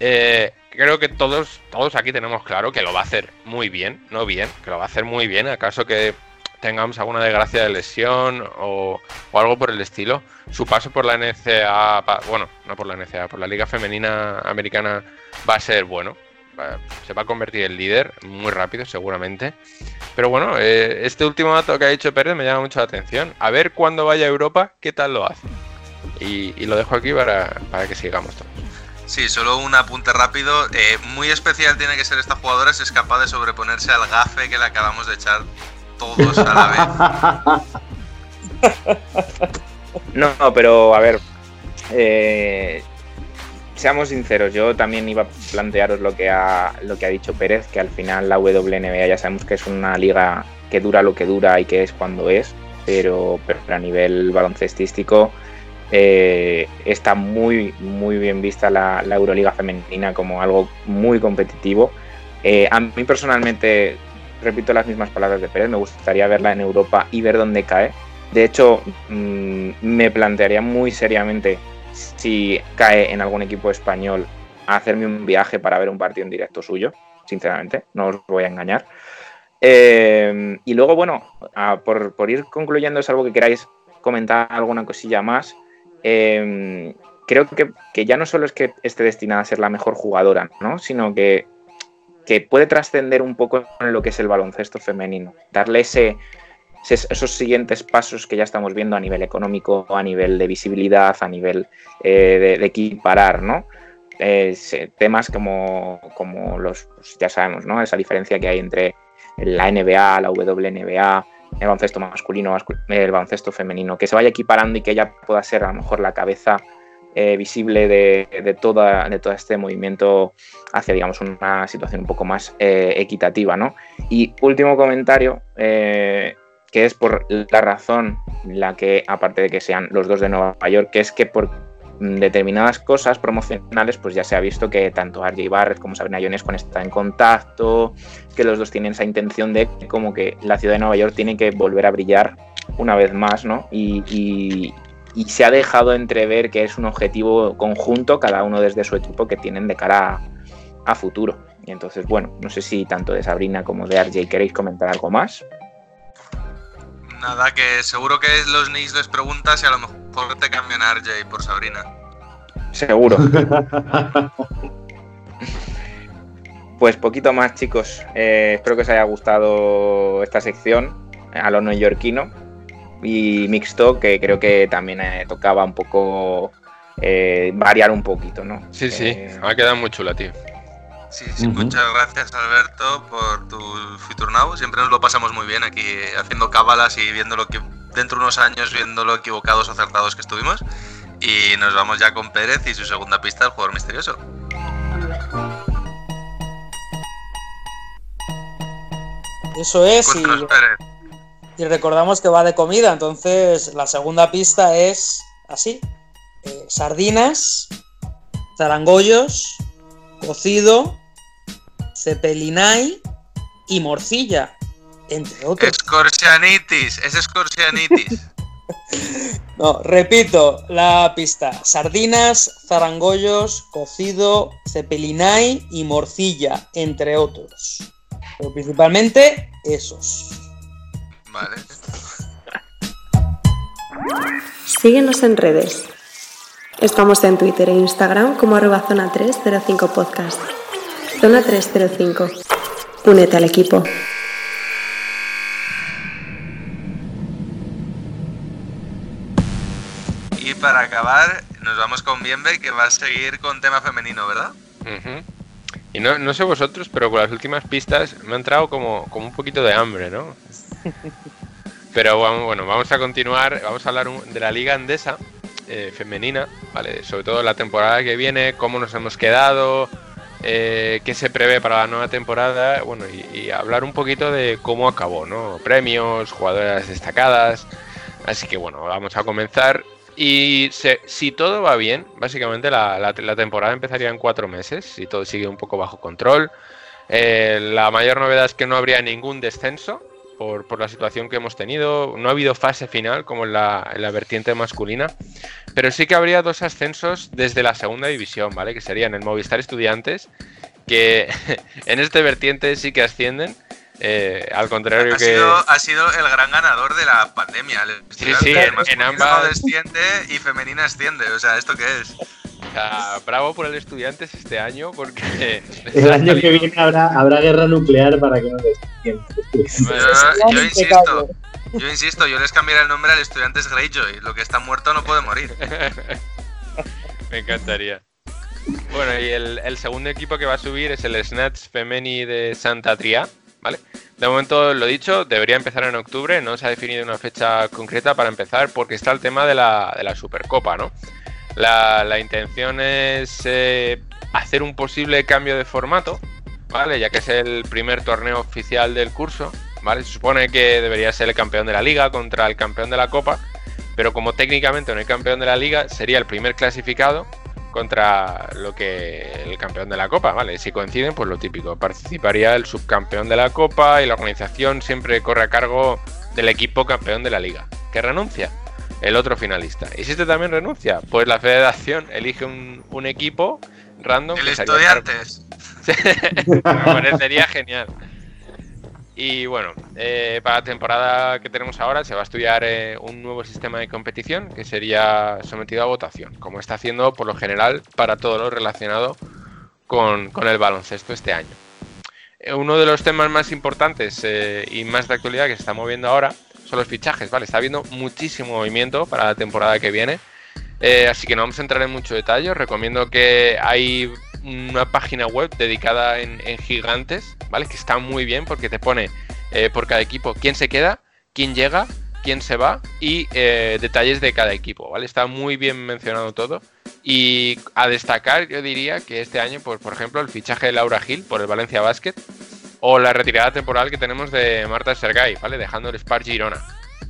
eh, creo que todos, todos aquí tenemos claro que lo va a hacer muy bien, no bien, que lo va a hacer muy bien, acaso que tengamos alguna desgracia de lesión o, algo por el estilo. Su paso por la NCA, bueno, no por la NCA, por la Liga Femenina Americana va a ser bueno. Se va a convertir en líder muy rápido, seguramente. Pero bueno, eh, este último dato que ha dicho Pérez me llama mucho la atención. A ver cuando vaya a Europa, qué tal lo hace. Y, y lo dejo aquí para, para que sigamos todos. Sí, solo un apunte rápido. Eh, muy especial tiene que ser esta jugadora si es capaz de sobreponerse al gafe que le acabamos de echar todos a la vez. No, no, pero a ver, eh, seamos sinceros, yo también iba a plantearos lo que, ha, lo que ha dicho Pérez, que al final la WNBA ya sabemos que es una liga que dura lo que dura y que es cuando es, pero, pero a nivel baloncestístico eh, está muy, muy bien vista la, Euroliga femenina como algo muy competitivo. Eh, a mí personalmente, repito las mismas palabras de Pérez, me gustaría verla en Europa y ver dónde cae. De hecho, mm, me plantearía muy seriamente si cae en algún equipo español hacerme un viaje para ver un partido en directo suyo, sinceramente, no os voy a engañar. Eh, y luego, bueno, por, por ir concluyendo, es algo que queráis comentar alguna cosilla más. Eh, creo que, que ya no solo es que esté destinada a ser la mejor jugadora, ¿no? sino que, que puede trascender un poco en lo que es el baloncesto femenino, darle ese, esos siguientes pasos que ya estamos viendo a nivel económico, a nivel de visibilidad, a nivel eh, de, de equiparar, ¿no? Eh, temas como, como los, pues ya sabemos, ¿no? Esa diferencia que hay entre la NBA, la WNBA, el baloncesto masculino, mascu- el baloncesto femenino, que se vaya equiparando y que ella pueda ser a lo mejor la cabeza eh, visible de, de toda, de todo este movimiento hacia, digamos, una situación un poco más eh, equitativa, ¿no? Y último comentario, eh, que es por la razón la que, aparte de que sean los dos de Nueva York, que es que por determinadas cosas promocionales, pues ya se ha visto que tanto RJ Barrett como Sabrina Ionesco están en contacto, que los dos tienen esa intención de como que la ciudad de Nueva York tiene que volver a brillar una vez más, ¿no? Y, se ha dejado entrever que es un objetivo conjunto, cada uno desde su equipo, que tienen de cara a, a futuro. Y entonces, bueno, no sé si tanto de Sabrina como de RJ queréis comentar algo más. Nada, que seguro que los Knicks les preguntas si a lo mejor te cambian a RJ por Sabrina. Seguro. Pues poquito más, chicos. Eh, espero que os haya gustado esta sección a lo neoyorquino y mixto, que creo que también eh, tocaba un poco eh, variar un poquito, ¿no? Sí, sí, Eh, me ha quedado muy chula, tío. Sí, sí, muchas gracias Alberto por tu Future Now. Siempre nos lo pasamos muy bien aquí haciendo cábalas y viendo lo que dentro de unos años viendo lo equivocados o acertados que estuvimos. Y nos vamos ya con Pérez y su segunda pista, el jugador misterioso. Eso es, y, y recordamos que va de comida, entonces la segunda pista es así: eh, sardinas, zarangollos, cocido, cepelinay y morcilla, entre otros. Escorcianitis, es escorcianitis. No, repito la pista: sardinas, zarangollos, cocido, cepelinay y morcilla, entre otros. Pero principalmente esos. Vale. Síguenos en redes. Estamos en Twitter e Instagram como arroba zona 305 podcast. Zona 305. Únete al equipo. Para acabar, nos vamos con Bienve, que va a seguir con tema femenino, ¿verdad? Y no, no sé vosotros, pero con las últimas pistas me ha entrado como, como un poquito de hambre, ¿no? Pero vamos, bueno, vamos a continuar, vamos a hablar un- de la liga andesa eh, femenina, ¿vale? Sobre todo la temporada que viene, cómo nos hemos quedado, eh, qué se prevé para la nueva temporada, bueno, y, y hablar un poquito de cómo acabó, ¿no? Premios, jugadoras destacadas. Así que bueno, vamos a comenzar. Y si todo va bien, básicamente la, temporada empezaría en cuatro meses, si todo sigue un poco bajo control. Eh, la mayor novedad es que no habría ningún descenso por, por la situación que hemos tenido. No ha habido fase final como en la, en la vertiente masculina, pero sí que habría dos ascensos desde la segunda división, ¿vale? Que serían el Movistar Estudiantes, que en este vertiente sí que ascienden. Eh, al contrario Ha que... sido, ha sido el gran ganador de la pandemia. El Sí, sí, en- ambas- desciende y femenina asciende. O sea, ¿esto qué es? O sea, bravo por el Estudiantes este año porque... El año que viene habrá, habrá guerra nuclear para que no les Yo, yo insisto, yo insisto, yo les cambiaré el nombre al Estudiantes Greyjoy. Lo que está muerto no puede morir. Me encantaría. Bueno, y el, el segundo equipo que va a subir es el Snatch Femeni de Santa Tria, ¿vale? De momento, lo dicho, debería empezar en octubre, no se ha definido una fecha concreta para empezar porque está el tema de la, de la Supercopa, ¿no? La, la intención es eh, hacer un posible cambio de formato, ¿vale? Ya que es el primer torneo oficial del curso, ¿vale? Se supone que debería ser el campeón de la liga contra el campeón de la copa, pero como técnicamente no hay campeón de la liga, sería el primer clasificado contra lo que el campeón de la copa, ¿vale? Si coinciden, pues lo típico, participaría el subcampeón de la copa y la organización siempre corre a cargo del equipo campeón de la liga. ¿Que renuncia? El otro finalista. ¿Y si este también renuncia? Pues la federación elige un, un equipo random. El que Estudiantes. me parecería genial. Y bueno, eh, para la temporada que tenemos ahora se va a estudiar eh, un nuevo sistema de competición que sería sometido a votación, como está haciendo por lo general para todo lo relacionado con, el baloncesto este año. Eh, uno de los temas más importantes y más de actualidad que se está moviendo ahora son los fichajes, ¿vale? Está habiendo muchísimo movimiento para la temporada que viene. Así que no vamos a entrar en mucho detalle. Os recomiendo que hay una página web dedicada en, gigantes, ¿vale? Que está muy bien porque te pone eh, por cada equipo quién se queda, quién llega, quién se va y eh, detalles de cada equipo, ¿vale? Está muy bien mencionado todo. Y a destacar, yo diría que este año, pues, por ejemplo, el fichaje de Laura Gil por el Valencia Basket o la retirada temporal que tenemos de Marta Sergay, ¿vale? Dejando el Spar Girona.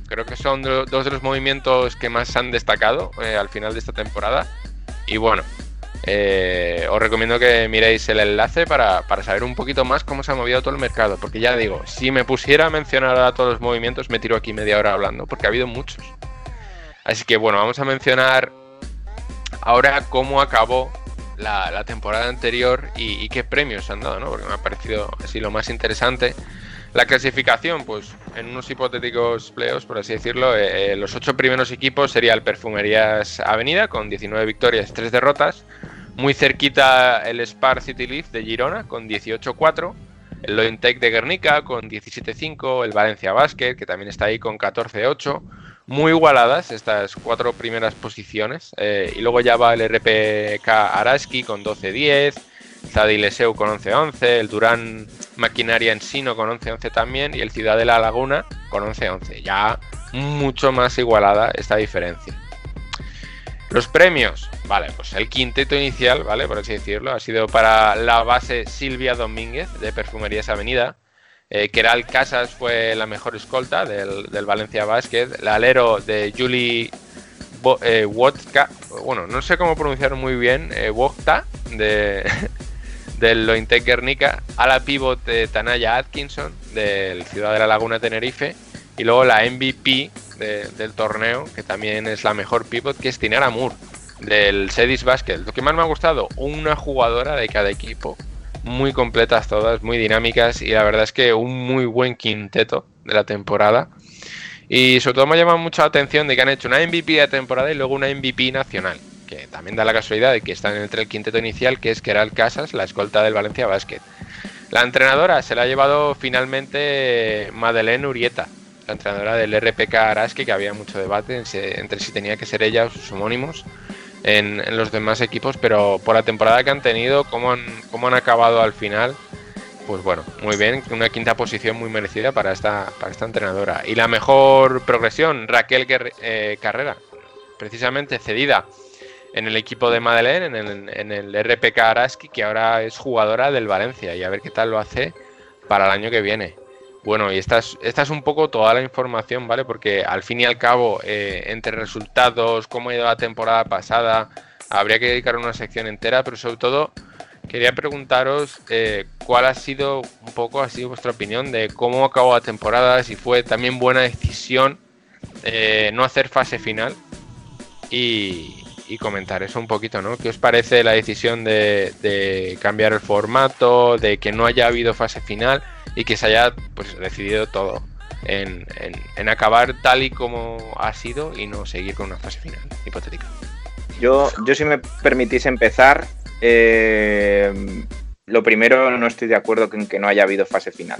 Creo que son do- dos de los movimientos que más han destacado eh, al final de esta temporada. Y bueno, eh, os recomiendo que miréis el enlace para, para saber un poquito más cómo se ha movido todo el mercado. Porque ya digo, si me pusiera a mencionar a todos los movimientos, me tiro aquí media hora hablando, porque ha habido muchos. Así que bueno, vamos a mencionar ahora cómo acabó la, temporada anterior y, qué premios se han dado, ¿no? Porque me ha parecido así lo más interesante. La clasificación, pues en unos hipotéticos playoffs, por así decirlo, eh, los ocho primeros equipos sería el Perfumerías Avenida con 19 victorias y 3 derrotas. Muy cerquita el Spar City Leaf de Girona con 18-4. El Lointec de Guernica con 17-5. El Valencia Basket, que también está ahí con 14-8. Muy igualadas estas cuatro primeras posiciones. eh, y luego ya va el RPK Araski con 12-10. Zadileseu con 11-11, el Durán Maquinaria Ensino con 11-11 también y el Ciudadela Laguna con 11-11. Ya mucho más igualada esta diferencia. Los premios, vale, pues el quinteto inicial, vale, por así decirlo, ha sido para la base Silvia Domínguez de Perfumerías Avenida. Eh, Keral Casas fue la mejor escolta del, del Valencia Basket. El alero de Julie Bo- eh, Wodka, bueno, no sé cómo pronunciar muy bien, eh, de, del Lointec Guernica, a la pivot de Tanaya Atkinson, del Ciudad de la Laguna Tenerife, y luego la MVP de- del torneo, que también es la mejor pivot, que es Tinara Moore, del Sedis Basket. Lo que más me ha gustado, una jugadora de cada equipo muy completas todas, muy dinámicas y la verdad es que un muy buen quinteto de la temporada. Y sobre todo me ha llamado mucho la atención de que han hecho una MVP de temporada y luego una MVP nacional, que también da la casualidad de que están entre el quinteto inicial, que es Keral Casas, la escolta del Valencia Basket. La entrenadora se la ha llevado finalmente Madeleine Urieta, la entrenadora del RPK Araski, que había mucho debate entre si tenía que ser ella o sus homónimos en, los demás equipos, pero por la temporada que han tenido, cómo han, cómo han acabado al final, pues bueno, muy bien, una quinta posición muy merecida para esta, para esta entrenadora. Y la mejor progresión, Raquel eh, Carrera, precisamente cedida en el equipo de Madeleine, en el, en el RPK Araski, que ahora es jugadora del Valencia, y a ver qué tal lo hace para el año que viene. Bueno, y esta es, esta es un poco toda la información, ¿vale? Porque al fin y al cabo, eh, entre resultados, cómo ha ido la temporada pasada, habría que dedicar una sección entera, pero sobre todo quería preguntaros eh, cuál ha sido un poco, ha sido vuestra opinión de cómo acabó la temporada, si fue también buena decisión eh, no hacer fase final y, y, comentar eso un poquito, ¿no? ¿Qué os parece la decisión de, de cambiar el formato, de que no haya habido fase final? Y que se haya pues decidido todo en, acabar tal y como ha sido y no seguir con una fase final hipotética. Yo, yo si me permitís empezar, eh, lo primero no estoy de acuerdo con que no haya habido fase final.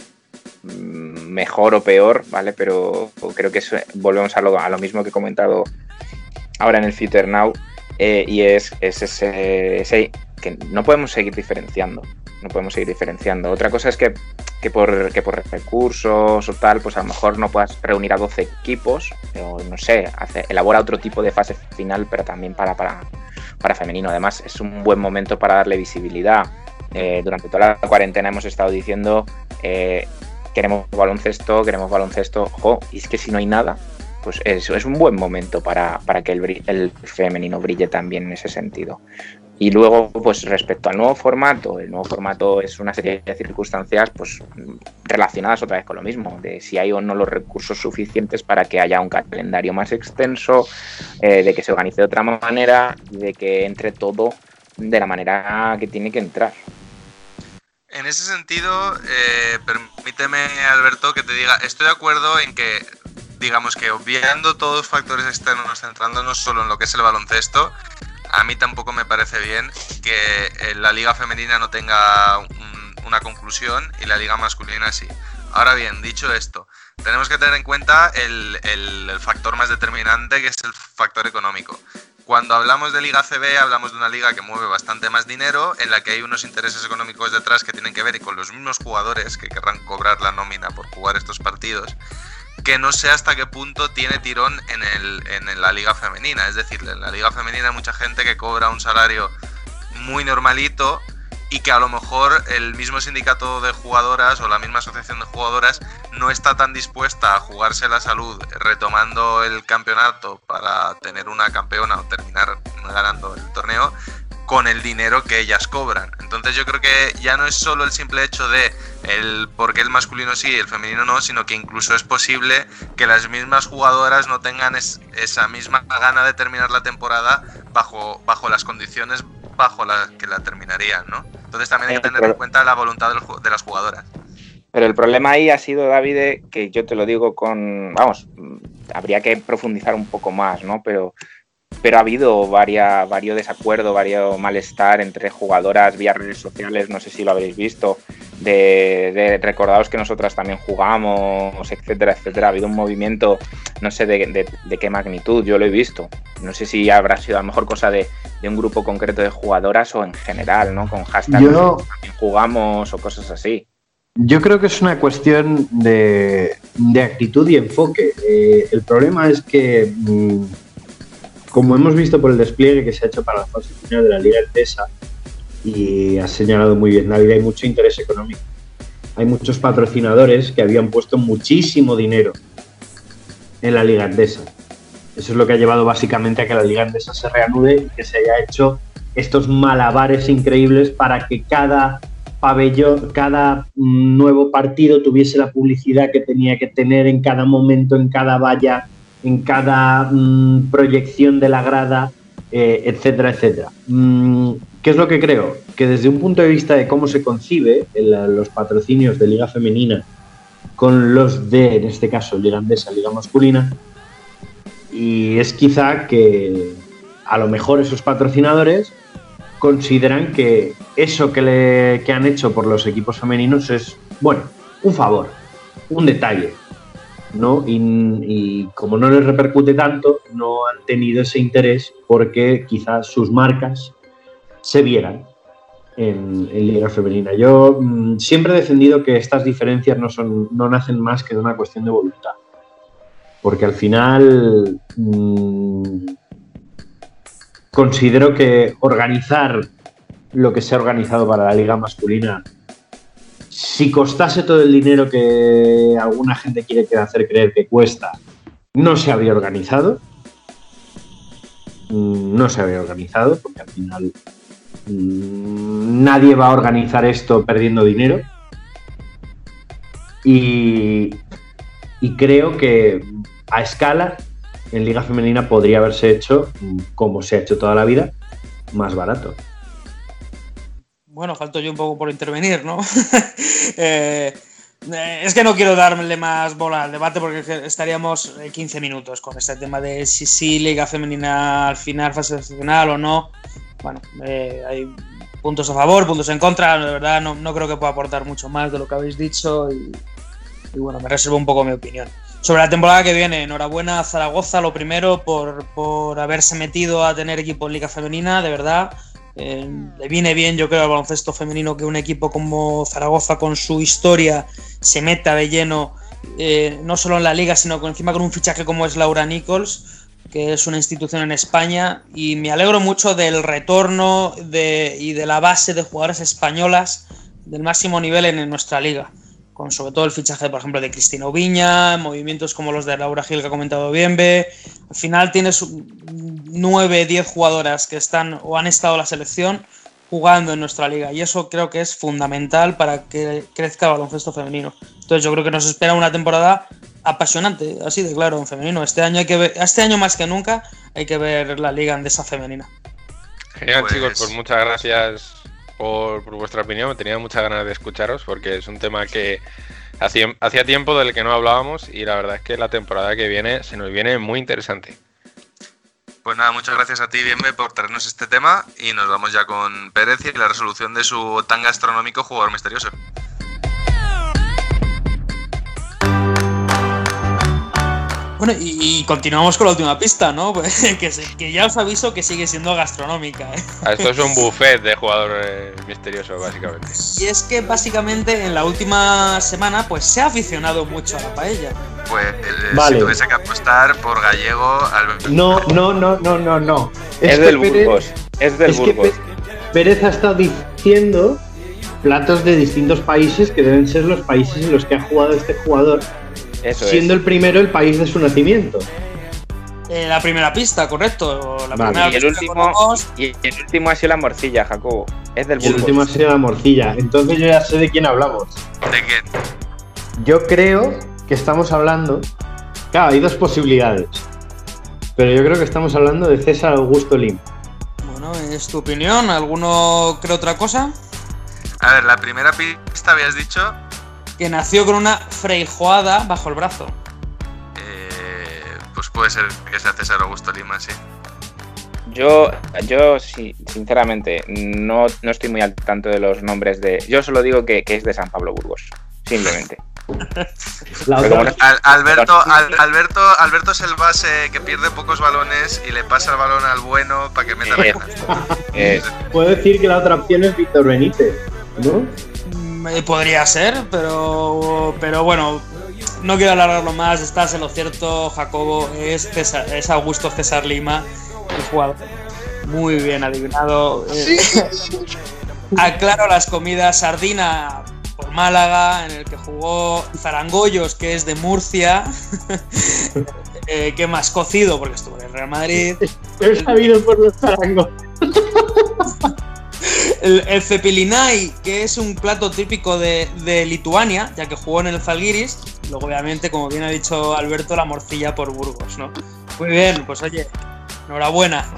Mm, mejor o peor, ¿vale? Pero creo que volvemos a lo, a lo mismo que he comentado ahora en el Future Now. Eh, y es, ese, que no podemos seguir diferenciando. No podemos seguir diferenciando. Otra cosa es que, por, que por recursos o tal, pues a lo mejor no puedas reunir a 12 equipos, o no sé, hace, elabora otro tipo de fase final, pero también para, para, para femenino. Además, es un buen momento para darle visibilidad. Eh, durante toda la cuarentena hemos estado diciendo eh, queremos baloncesto, queremos baloncesto, ojo, y es que si no hay nada, pues eso es un buen momento para, que el, femenino brille también en ese sentido. Y luego, pues respecto al nuevo formato, el nuevo formato es una serie de circunstancias pues relacionadas otra vez con lo mismo, de si hay o no los recursos suficientes para que haya un calendario más extenso, eh, de que se organice de otra manera, de que entre todo de la manera que tiene que entrar. En ese sentido, eh, permíteme, Alberto, que te diga, estoy de acuerdo en que digamos que obviando todos los factores externos, centrándonos solo en lo que es el baloncesto, a mí tampoco me parece bien que eh, la liga femenina no tenga una conclusión y la liga masculina sí. Ahora bien, dicho esto, tenemos que tener en cuenta el, el, factor más determinante que es el factor económico. Cuando hablamos de Liga CB, hablamos de una liga que mueve bastante más dinero, en la que hay unos intereses económicos detrás que tienen que ver con los mismos jugadores que querrán cobrar la nómina por jugar estos partidos que no sé hasta qué punto tiene tirón en, el, en la liga femenina. Es decir, en la liga femenina hay mucha gente que cobra un salario muy normalito y que a lo mejor el mismo sindicato de jugadoras o la misma asociación de jugadoras no está tan dispuesta a jugarse la salud retomando el campeonato para tener una campeona o terminar ganando el torneo con el dinero que ellas cobran. Entonces yo creo que ya no es solo el simple hecho de el por qué el masculino sí y el femenino no, sino que incluso es posible que las mismas jugadoras no tengan esa misma gana de terminar la temporada bajo, bajo las condiciones bajo las que la terminarían, ¿no? Entonces también hay que tener en cuenta la voluntad de las jugadoras. Pero el problema ahí ha sido, David, que yo te lo digo con, vamos, habría que profundizar un poco más, ¿no? Pero pero ha habido varios desacuerdos, varios malestar entre jugadoras vía redes sociales, no sé si lo habéis visto, de, de recordados que nosotras también jugamos, etcétera, etcétera. Ha habido un movimiento, no sé de, qué magnitud, yo lo he visto. No sé si habrá sido a lo mejor cosa de, un grupo concreto de jugadoras o en general, ¿no? Con hashtags también jugamos o cosas así. Yo creo que es una cuestión de, actitud y enfoque. Eh, el problema es que mm, como hemos visto por el despliegue que se ha hecho para la fase final de la Liga Endesa, y ha señalado muy bien David, hay mucho interés económico. Hay muchos patrocinadores que habían puesto muchísimo dinero en la Liga Endesa. Eso es lo que ha llevado básicamente a que la Liga Endesa se reanude y que se haya hecho estos malabares increíbles para que cada pabellón, cada nuevo partido tuviese la publicidad que tenía que tener en cada momento, en cada valla, en cada mm, proyección de la grada, eh, etcétera, etcétera. Mm, ¿Qué es lo que creo? Que desde un punto de vista de cómo se concibe los patrocinios de Liga Femenina con los de, en este caso, Liga Andesa, Liga Masculina, y es quizá que a lo mejor esos patrocinadores consideran que eso que, le, que han hecho por los equipos femeninos es, bueno, un favor, un detalle, ¿no? Y, como no les repercute tanto, no han tenido ese interés porque quizás sus marcas se vieran en, en Liga Femenina. Yo mm, siempre he defendido que estas diferencias no, son, no nacen más que de una cuestión de voluntad. Porque al final mm, considero que organizar lo que se ha organizado para la liga masculina, si costase todo el dinero que alguna gente quiere hacer creer que cuesta, no se habría organizado. Mm, No se habría organizado, porque al final mm, nadie va a organizar esto perdiendo dinero. Y, y creo que a escala en Liga Femenina podría haberse hecho, mm, como se ha hecho toda la vida, más barato. Bueno, falto yo un poco por intervenir, ¿no? Eh, eh, es que no quiero darle más bola al debate porque es que estaríamos eh, 15 minutos con este tema de si sí Liga Femenina al final, fase final o no. Bueno, eh, hay puntos a favor, puntos en contra. De verdad, no, no creo que pueda aportar mucho más de lo que habéis dicho y, y bueno, me reservo un poco mi opinión. Sobre la temporada que viene, enhorabuena a Zaragoza, lo primero, por, por haberse metido a tener equipo en Liga Femenina, de verdad. Eh, le viene bien, yo creo, al baloncesto femenino que un equipo como Zaragoza, con su historia, se meta de lleno, eh, no solo en la liga, sino con encima con un fichaje como es Laura Nichols, que es una institución en España. Y me alegro mucho del retorno de, y de la base de jugadoras españolas del máximo nivel en, en nuestra liga. Con sobre todo el fichaje, por ejemplo, de Cristina Oviña, movimientos como los de Laura Gil que ha comentado Bienve. Al final tienes 9, 10 jugadoras que están o han estado en la selección jugando en nuestra liga y eso creo que es fundamental para que crezca el baloncesto femenino. Entonces yo creo que nos espera una temporada apasionante, así de claro, en femenino. Este año hay que ver, este año más que nunca hay que ver la liga andesa femenina. Genial, Pues- chicos, pues muchas gracias por, vuestra opinión. Tenía muchas ganas de escucharos porque es un tema que hacía, hacía tiempo del que no hablábamos y la verdad es que la temporada que viene se nos viene muy interesante. Pues nada, muchas gracias a ti, Bienve, por traernos este tema y nos vamos ya con Pérez y la resolución de su tan gastronómico jugador misterioso. Bueno, y, y continuamos con la última pista, ¿no? que, se- que ya os aviso que sigue siendo gastronómica. ¿eh? Ah, Esto es un buffet de jugador eh, misterioso, básicamente. Y es que básicamente en la última semana pues se ha aficionado mucho a la paella. Pues eh, Vale. si tuviese que apostar por gallego, Alberto. No, no, no, no, no, no. Es, que del Pérez- Burgos. Es del es que Burgos. Pé- Pérez ha estado diciendo platos de distintos países que deben ser los países en los que ha jugado este jugador, Eso siendo es. el primero el país de su nacimiento. Eh, la primera pista, correcto. La Vale. primera Y el último, y el último ha sido la morcilla, Jacobo. Es del Y el último ha sido la morcilla. Entonces yo ya sé de quién hablamos. ¿De quién? Yo creo que estamos hablando. Claro, hay dos posibilidades. Pero yo creo que estamos hablando de César Augusto Lim. Bueno, es tu opinión. ¿Alguno cree otra cosa? A ver, la primera pista habías dicho. Que nació con una freijoada bajo el brazo. eh, pues puede ser que sea César Augusto Lima, sí. Yo, yo sí, sinceramente, no, no estoy muy al tanto de los nombres de. Yo solo digo que, que es de San Pablo Burgos. Simplemente. Bueno, Al- Alberto, Al- Alberto, Alberto es el base que pierde pocos balones y le pasa el balón al bueno para que meta la Eh, eh, Puedo decir que la otra opción es Víctor Benítez, ¿no? Podría ser, pero, pero bueno, no quiero alargarlo más. Estás en lo cierto, Jacobo. Es, César- es Augusto César Lima, el jugador. Muy bien adivinado. Eh, aclaro las comidas: sardina por Málaga, en el que jugó Zarangollos, que es de Murcia. Eh, ¿Qué más? Cocido, porque estuvo en el Real Madrid. He sabido por los zarangos. El, el cepilinai, que es un plato típico de, de Lituania, ya que jugó en el Zalgiris. Luego, obviamente, como bien ha dicho Alberto, la morcilla por Burgos, ¿no? Muy bien, pues oye, enhorabuena.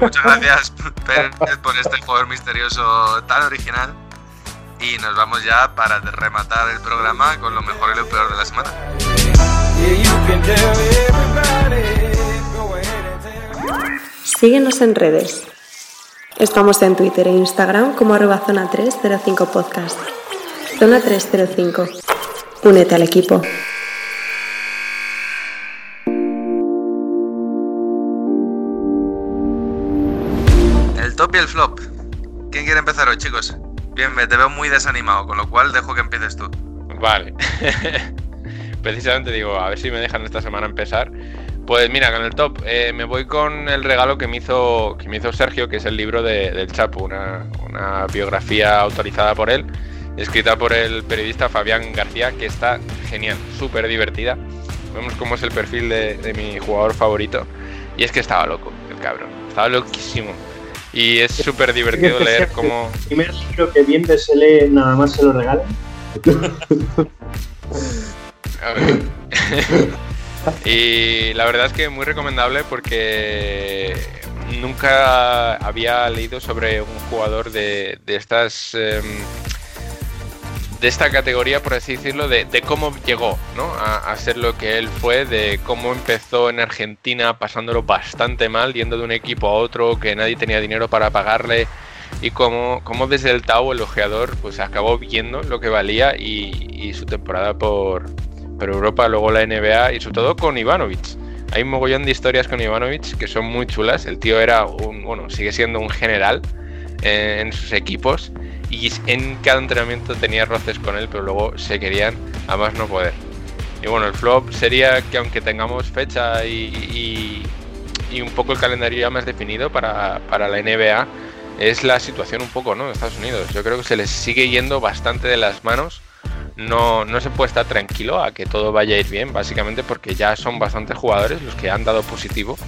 Muchas gracias, Pérez, por este jugador misterioso tan original. Y nos vamos ya para rematar el programa con lo mejor y lo peor de la semana. Síguenos en redes. Estamos en Twitter e Instagram como arroba zona 305 podcast. Zona 305. Únete al equipo. El top y el flop. ¿Quién quiere empezar hoy, chicos? Bien, me te veo muy desanimado, con lo cual dejo que empieces tú. Vale. Precisamente digo, a ver si me dejan esta semana empezar. Pues mira, con el top, eh, me voy con el regalo que me hizo, que me hizo Sergio, que es el libro de- del Chapo, una, una biografía autorizada por él, escrita por el periodista Fabián García, que está genial, súper divertida. Vemos cómo es el perfil de, de mi jugador favorito. Y es que estaba loco, el cabrón. Estaba loquísimo. Y es súper divertido leer cómo... El primer libro que bien se lee, nada más se lo regalan. Y la verdad es que muy recomendable porque nunca había leído sobre un jugador de, de estas em, de esta categoría, por así decirlo, de, cómo llegó ¿no? a, a ser lo que él fue, de cómo empezó en Argentina pasándolo bastante mal, yendo de un equipo a otro, que nadie tenía dinero para pagarle, y cómo, cómo desde el Tau el ojeador pues acabó viendo lo que valía y su temporada por, por Europa, luego la NBA y sobre todo con Ivanovic. Hay un mogollón de historias con Ivanovic que son muy chulas. El tío era un, bueno, sigue siendo un general eh, en sus equipos y en cada entrenamiento tenía roces con él, pero luego se querían a más no poder. Y bueno, el flop sería que aunque tengamos fecha y, y- y un poco el calendario ya más definido para, para la NBA, es la situación un poco, ¿no? De Estados Unidos. Yo creo que se les sigue yendo bastante de las manos. No, no se puede estar tranquilo a que todo vaya a ir bien, básicamente porque ya son bastantes jugadores los que han dado positivo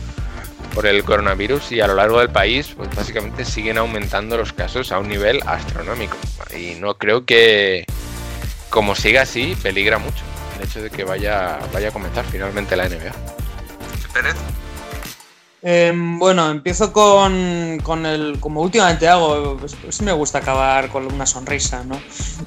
por el coronavirus y a lo largo del país, pues básicamente siguen aumentando los casos a un nivel astronómico. Y no creo que, como siga así, peligra mucho el hecho de que vaya, vaya a comenzar finalmente la NBA. Pérez. Em, bueno, empiezo con, con el. Como últimamente hago, pues, me gusta acabar con una sonrisa, ¿no?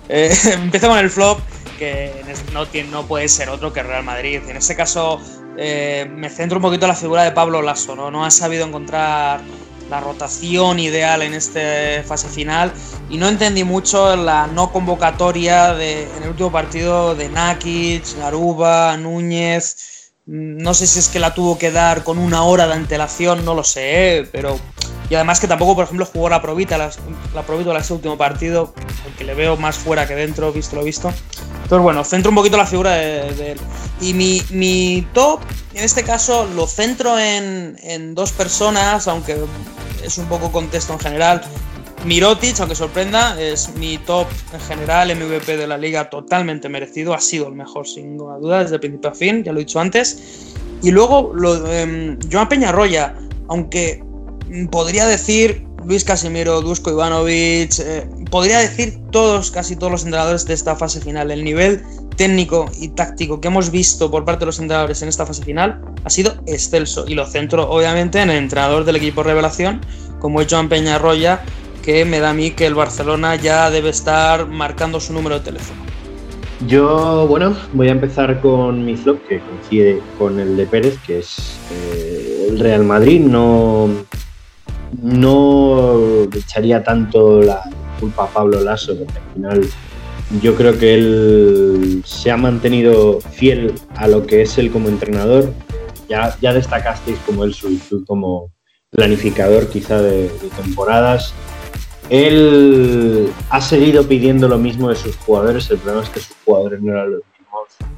Eh, empiezo con el flop, que no, no puede ser otro que Real Madrid. En este caso, eh, me centro un poquito en la figura de Pablo Lasso, ¿no? No ha sabido encontrar la rotación ideal en esta fase final y no entendí mucho la no convocatoria de, en el último partido de Nakic, Garuba, Núñez. Mm, No sé si es que la tuvo que dar con una hora de antelación, no lo sé, pero. Y además que tampoco, por ejemplo, jugó la Provita, las- la Provita en ese último partido, porque le veo más fuera que dentro, visto lo visto. Entonces, bueno, centro un poquito la figura de, de él. Y mi, mi top, en este caso, lo centro en, en dos personas, aunque es un poco contexto en general. Mirotic, aunque sorprenda, es mi top en general, MVP de la liga totalmente merecido, ha sido el mejor sin ninguna duda desde principio a fin, ya lo he dicho antes. Y luego lo, em, Joan Peñarroya, aunque podría decir Luis Casimiro, Dusko Ivanovic, eh, podría decir todos, casi todos los entrenadores de esta fase final. El nivel técnico y táctico que hemos visto por parte de los entrenadores en esta fase final ha sido excelso. Y lo centro, obviamente, en el entrenador del equipo revelación, como es Joan Peñarroya, que me da a mí que el Barcelona ya debe estar marcando su número de teléfono. Yo, bueno, voy a empezar con mi flop, que coincide con el de Pérez, que es eh, el Real Madrid. No, no echaría tanto la culpa a Pablo Lasso, porque al final yo creo que él se ha mantenido fiel a lo que es él como entrenador. Ya, ya destacasteis como él su como planificador quizá de temporadas. Él ha seguido pidiendo lo mismo de sus jugadores. El problema es que sus jugadores no eran los mismos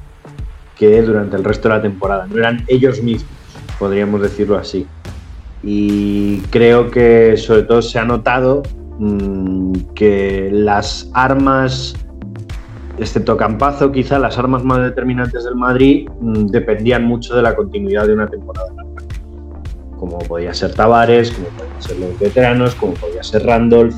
que durante el resto de la temporada. No eran ellos mismos, podríamos decirlo así. Y creo que sobre todo se ha notado mmm, que las armas, excepto Campazo, quizá las armas más determinantes del Madrid mmm, dependían mucho de la continuidad de una temporada como podía ser Tavares, como podían ser los veteranos, como podía ser Randolph.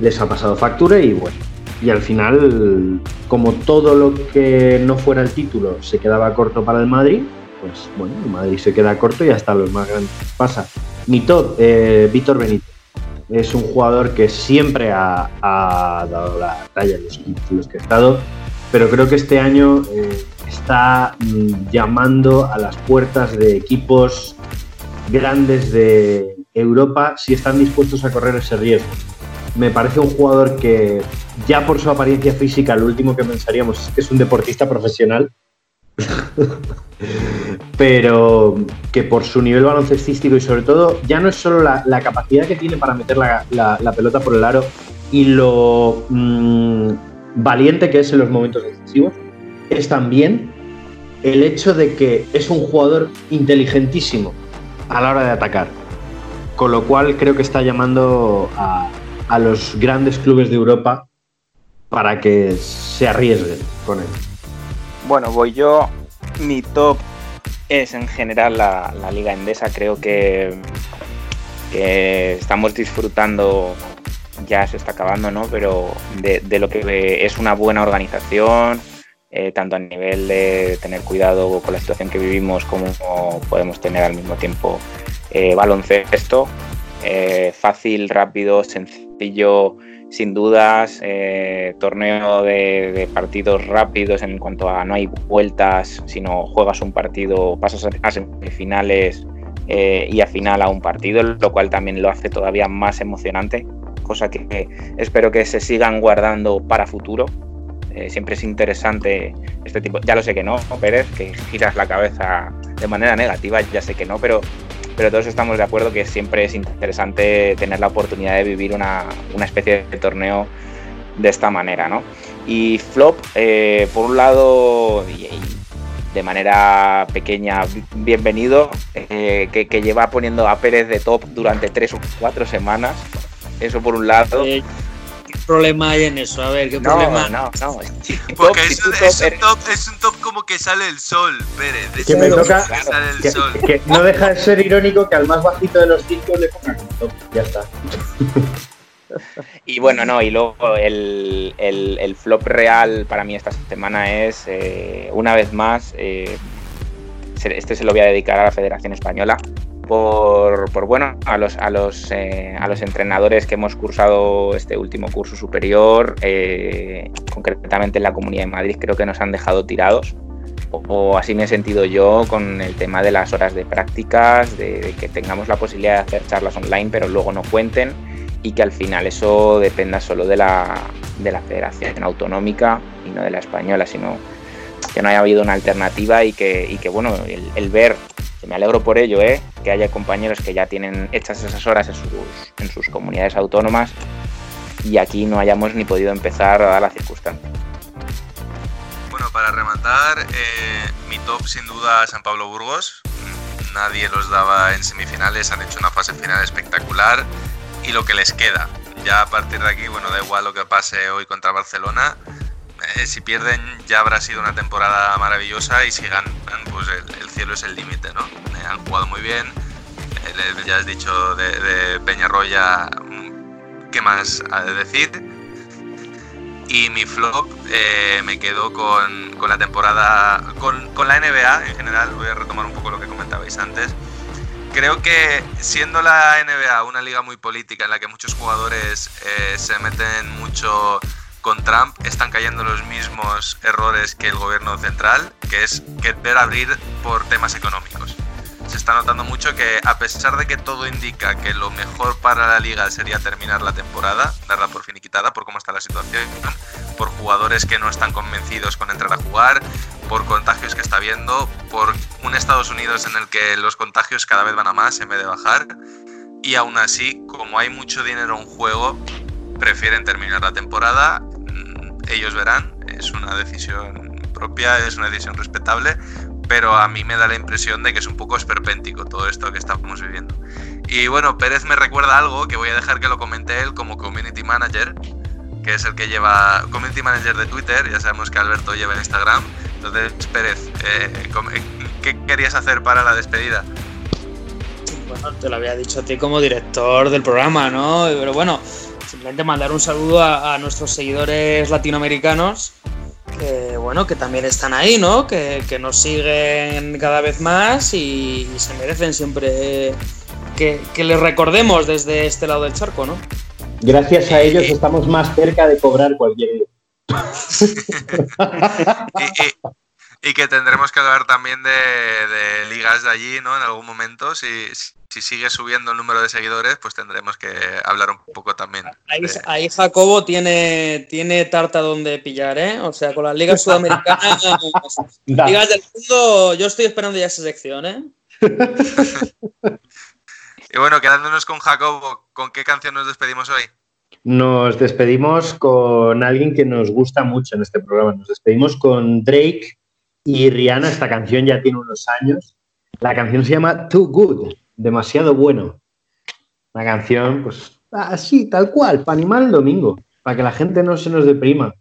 Les ha pasado factura y bueno. Y al final, como todo lo que no fuera el título se quedaba corto para el Madrid, pues bueno, el Madrid se queda corto y hasta los más grandes pasa. Mi top, eh, Víctor Benítez. Es un jugador que siempre ha, ha dado la talla en los equipos en los que ha estado, pero creo que este año eh, está mm, llamando a las puertas de equipos grandes de Europa si están dispuestos a correr ese riesgo. Me parece un jugador que ya por su apariencia física lo último que pensaríamos es que es un deportista profesional, pero que por su nivel baloncestístico y sobre todo ya no es solo la, capacidad que tiene para meter la pelota por el aro y lo mm, valiente que es en los momentos decisivos, es también el hecho de que es un jugador inteligentísimo a la hora de atacar. Con lo cual creo que está llamando a, a los grandes clubes de Europa para que se arriesguen con él. Bueno, voy yo. Mi top es en general la, la Liga Endesa. Creo que, que estamos disfrutando, ya se está acabando, ¿no? Pero de, de lo que es una buena organización, eh, tanto a nivel de tener cuidado con la situación que vivimos como podemos tener al mismo tiempo eh, baloncesto. Eh, fácil, rápido, sencillo, sin dudas. torneo de, de partidos rápidos en cuanto a no hay vueltas, sino juegas un partido, pasas a- semifinales y a final a un partido, lo cual también lo hace todavía más emocionante. Cosa que espero que se sigan guardando para futuro. Eh, siempre es interesante este tipo. Ya lo sé que no, Pérez, que giras la cabeza de manera negativa, ya sé que no, pero, pero todos estamos de acuerdo que siempre es interesante tener la oportunidad de vivir una, una especie de torneo de esta manera, ¿no? Y flop, eh, por un lado, y, de manera pequeña, bi- bienvenido, eh, que, que lleva poniendo a Pérez de top durante tres o cuatro semanas. Eso por un lado. ¿Qué problema hay en eso? A ver, ¿qué No, problema? no, no. Tu Porque es un, top es, un eres- top, es un top como que sale el sol, Pérez. Es Que me toca- que sale el Que, sol. que no deja de ser irónico que al más bajito de los cinco le pongan un top. Ya está. Y bueno, no, y luego el, el- el flop real para mí esta semana es, eh, una vez más, eh, este se lo voy a dedicar a la Federación Española, por, por, bueno, a los, a, los, eh, a los entrenadores que hemos cursado este último curso superior, eh, concretamente en la Comunidad de Madrid, creo que nos han dejado tirados. O, o así me he sentido yo con el tema de las horas de prácticas, de, de que tengamos la posibilidad de hacer charlas online, pero luego no cuenten y que al final eso dependa solo de la, de la federación autonómica y no de la española, sino que no haya habido una alternativa y que, y que bueno, el, el ver, que me alegro por ello, ¿eh? que haya compañeros que ya tienen hechas esas horas en sus, en sus comunidades autónomas y aquí no hayamos ni podido empezar a la circunstancia. Bueno, para rematar, eh, mi top sin duda San Pablo Burgos. Nadie los daba en semifinales, han hecho una fase final espectacular y lo que les queda. Ya a partir de aquí, bueno, da igual lo que pase hoy contra Barcelona. Eh, si pierden ya habrá sido una temporada maravillosa y si ganan, pues el, el cielo es el límite, ¿no? Eh, han jugado muy bien. Eh, ya has dicho de, de Peñarroya, mm, ¿qué más ha de decir? Y mi flop eh, me quedo con, la temporada, con, con la NBA en general. Voy a retomar un poco lo que comentabais antes. Creo que siendo la NBA una liga muy política en la que muchos jugadores eh, se meten mucho con Trump, están cayendo los mismos errores que el gobierno central, que es querer abrir por temas económicos. Se está notando mucho que a pesar de que todo indica que lo mejor para la liga sería terminar la temporada, darla por finiquitada por cómo está la situación, por jugadores que no están convencidos con entrar a jugar, por contagios que está habiendo, por un Estados Unidos en el que los contagios cada vez van a más en vez de bajar. Y aún así, como hay mucho dinero en juego, prefieren terminar la temporada. Mm, Ellos verán, es una decisión propia, es una decisión respetable, pero a mí me da la impresión de que es un poco esperpéntico todo esto que estamos viviendo. Y bueno, Pérez me recuerda algo que voy a dejar que lo comente él como community manager, que es el que lleva community manager de Twitter, ya sabemos que Alberto lleva Instagram. Entonces, Pérez, eh, eh, ¿qué querías hacer para la despedida? Bueno, te lo había dicho a ti como director del programa, ¿no? Pero bueno, simplemente mandar un saludo a, a nuestros seguidores latinoamericanos, que bueno, que también están ahí, ¿no? Que, que nos siguen cada vez más y, y se merecen siempre que, que les recordemos desde este lado del charco, ¿no? Gracias a ellos estamos más cerca de cobrar cualquier día. y, que tendremos que hablar también de, de ligas de allí, ¿no? En algún momento. Si, si sigue subiendo el número de seguidores, pues tendremos que hablar un poco también. Ahí, de- ahí Jacobo tiene, tiene tarta donde pillar, ¿eh? O sea, con las ligas sudamericanas, Da. ligas del mundo, yo estoy esperando ya esa sección, ¿eh? Y bueno, quedándonos con Jacobo, ¿con qué canción nos despedimos hoy? Nos despedimos con alguien que nos gusta mucho en este programa. Nos despedimos con Drake y Rihanna. Esta canción ya tiene unos años. La canción se llama Too Good, demasiado bueno. Una canción, pues, así, tal cual, para animar el domingo, para que la gente no se nos deprima.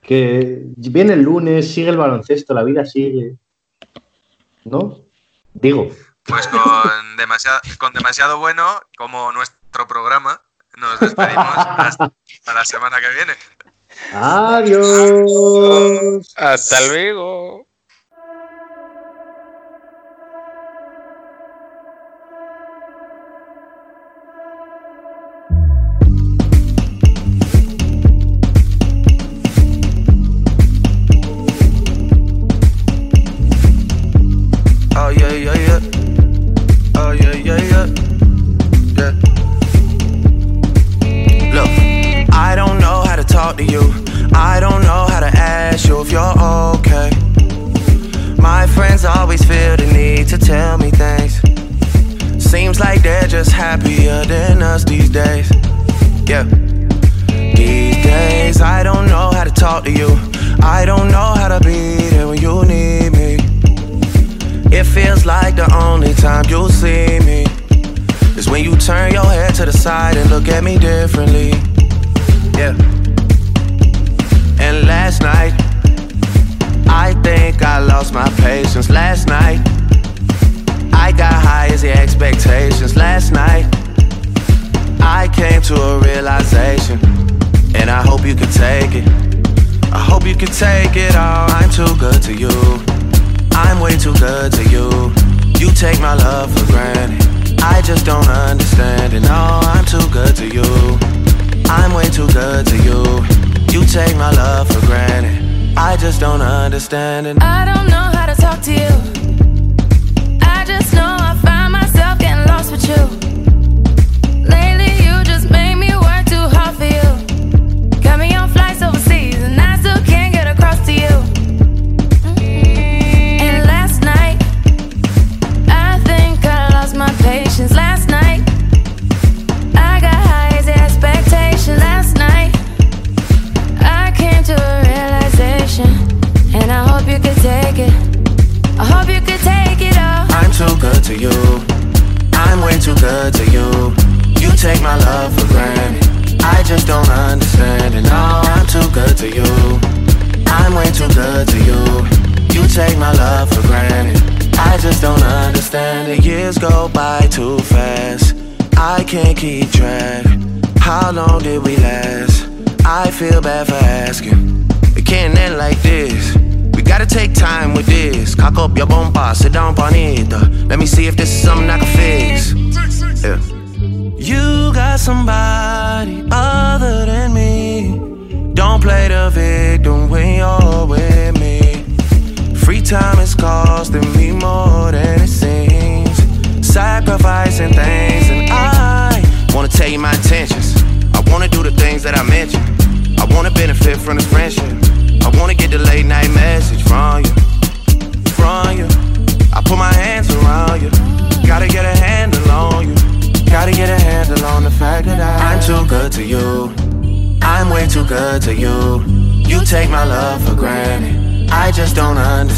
Que viene el lunes, sigue el baloncesto, la vida sigue. ¿No? Digo. Pues con demasiado, con demasiado bueno, como nuestro programa, nos despedimos hasta la semana que viene. Adiós. Hasta luego. Happier than us these days. Yeah. These days, I don't know how to talk to you. I don't know how to be there when you need me. It feels like the only time you'll see me is when you turn your head to the side and look at me differently. Yeah. And last night, I think I lost my patience. Last night, I got high as the expectations. Last night, I came to a realization, and I hope you can take it. I hope you can take it all. I'm too good to you. I'm way too good to you. You take my love for granted. I just don't understand it. No, I'm too good to you. I'm way too good to you. You take my love for granted. I just don't understand it. I don't know how to talk to you. I just know you.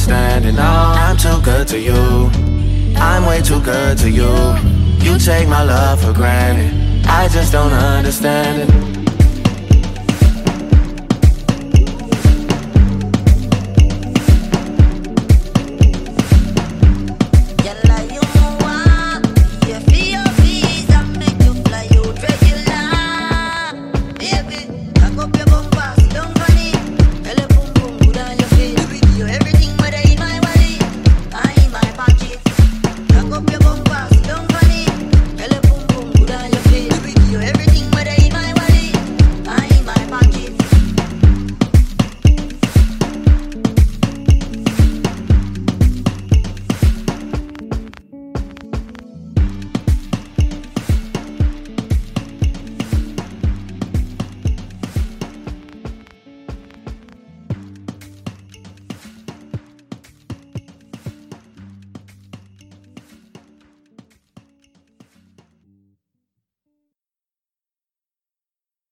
No, I'm too good to you. I'm way too good to you. You take my love for granted. I just don't understand it.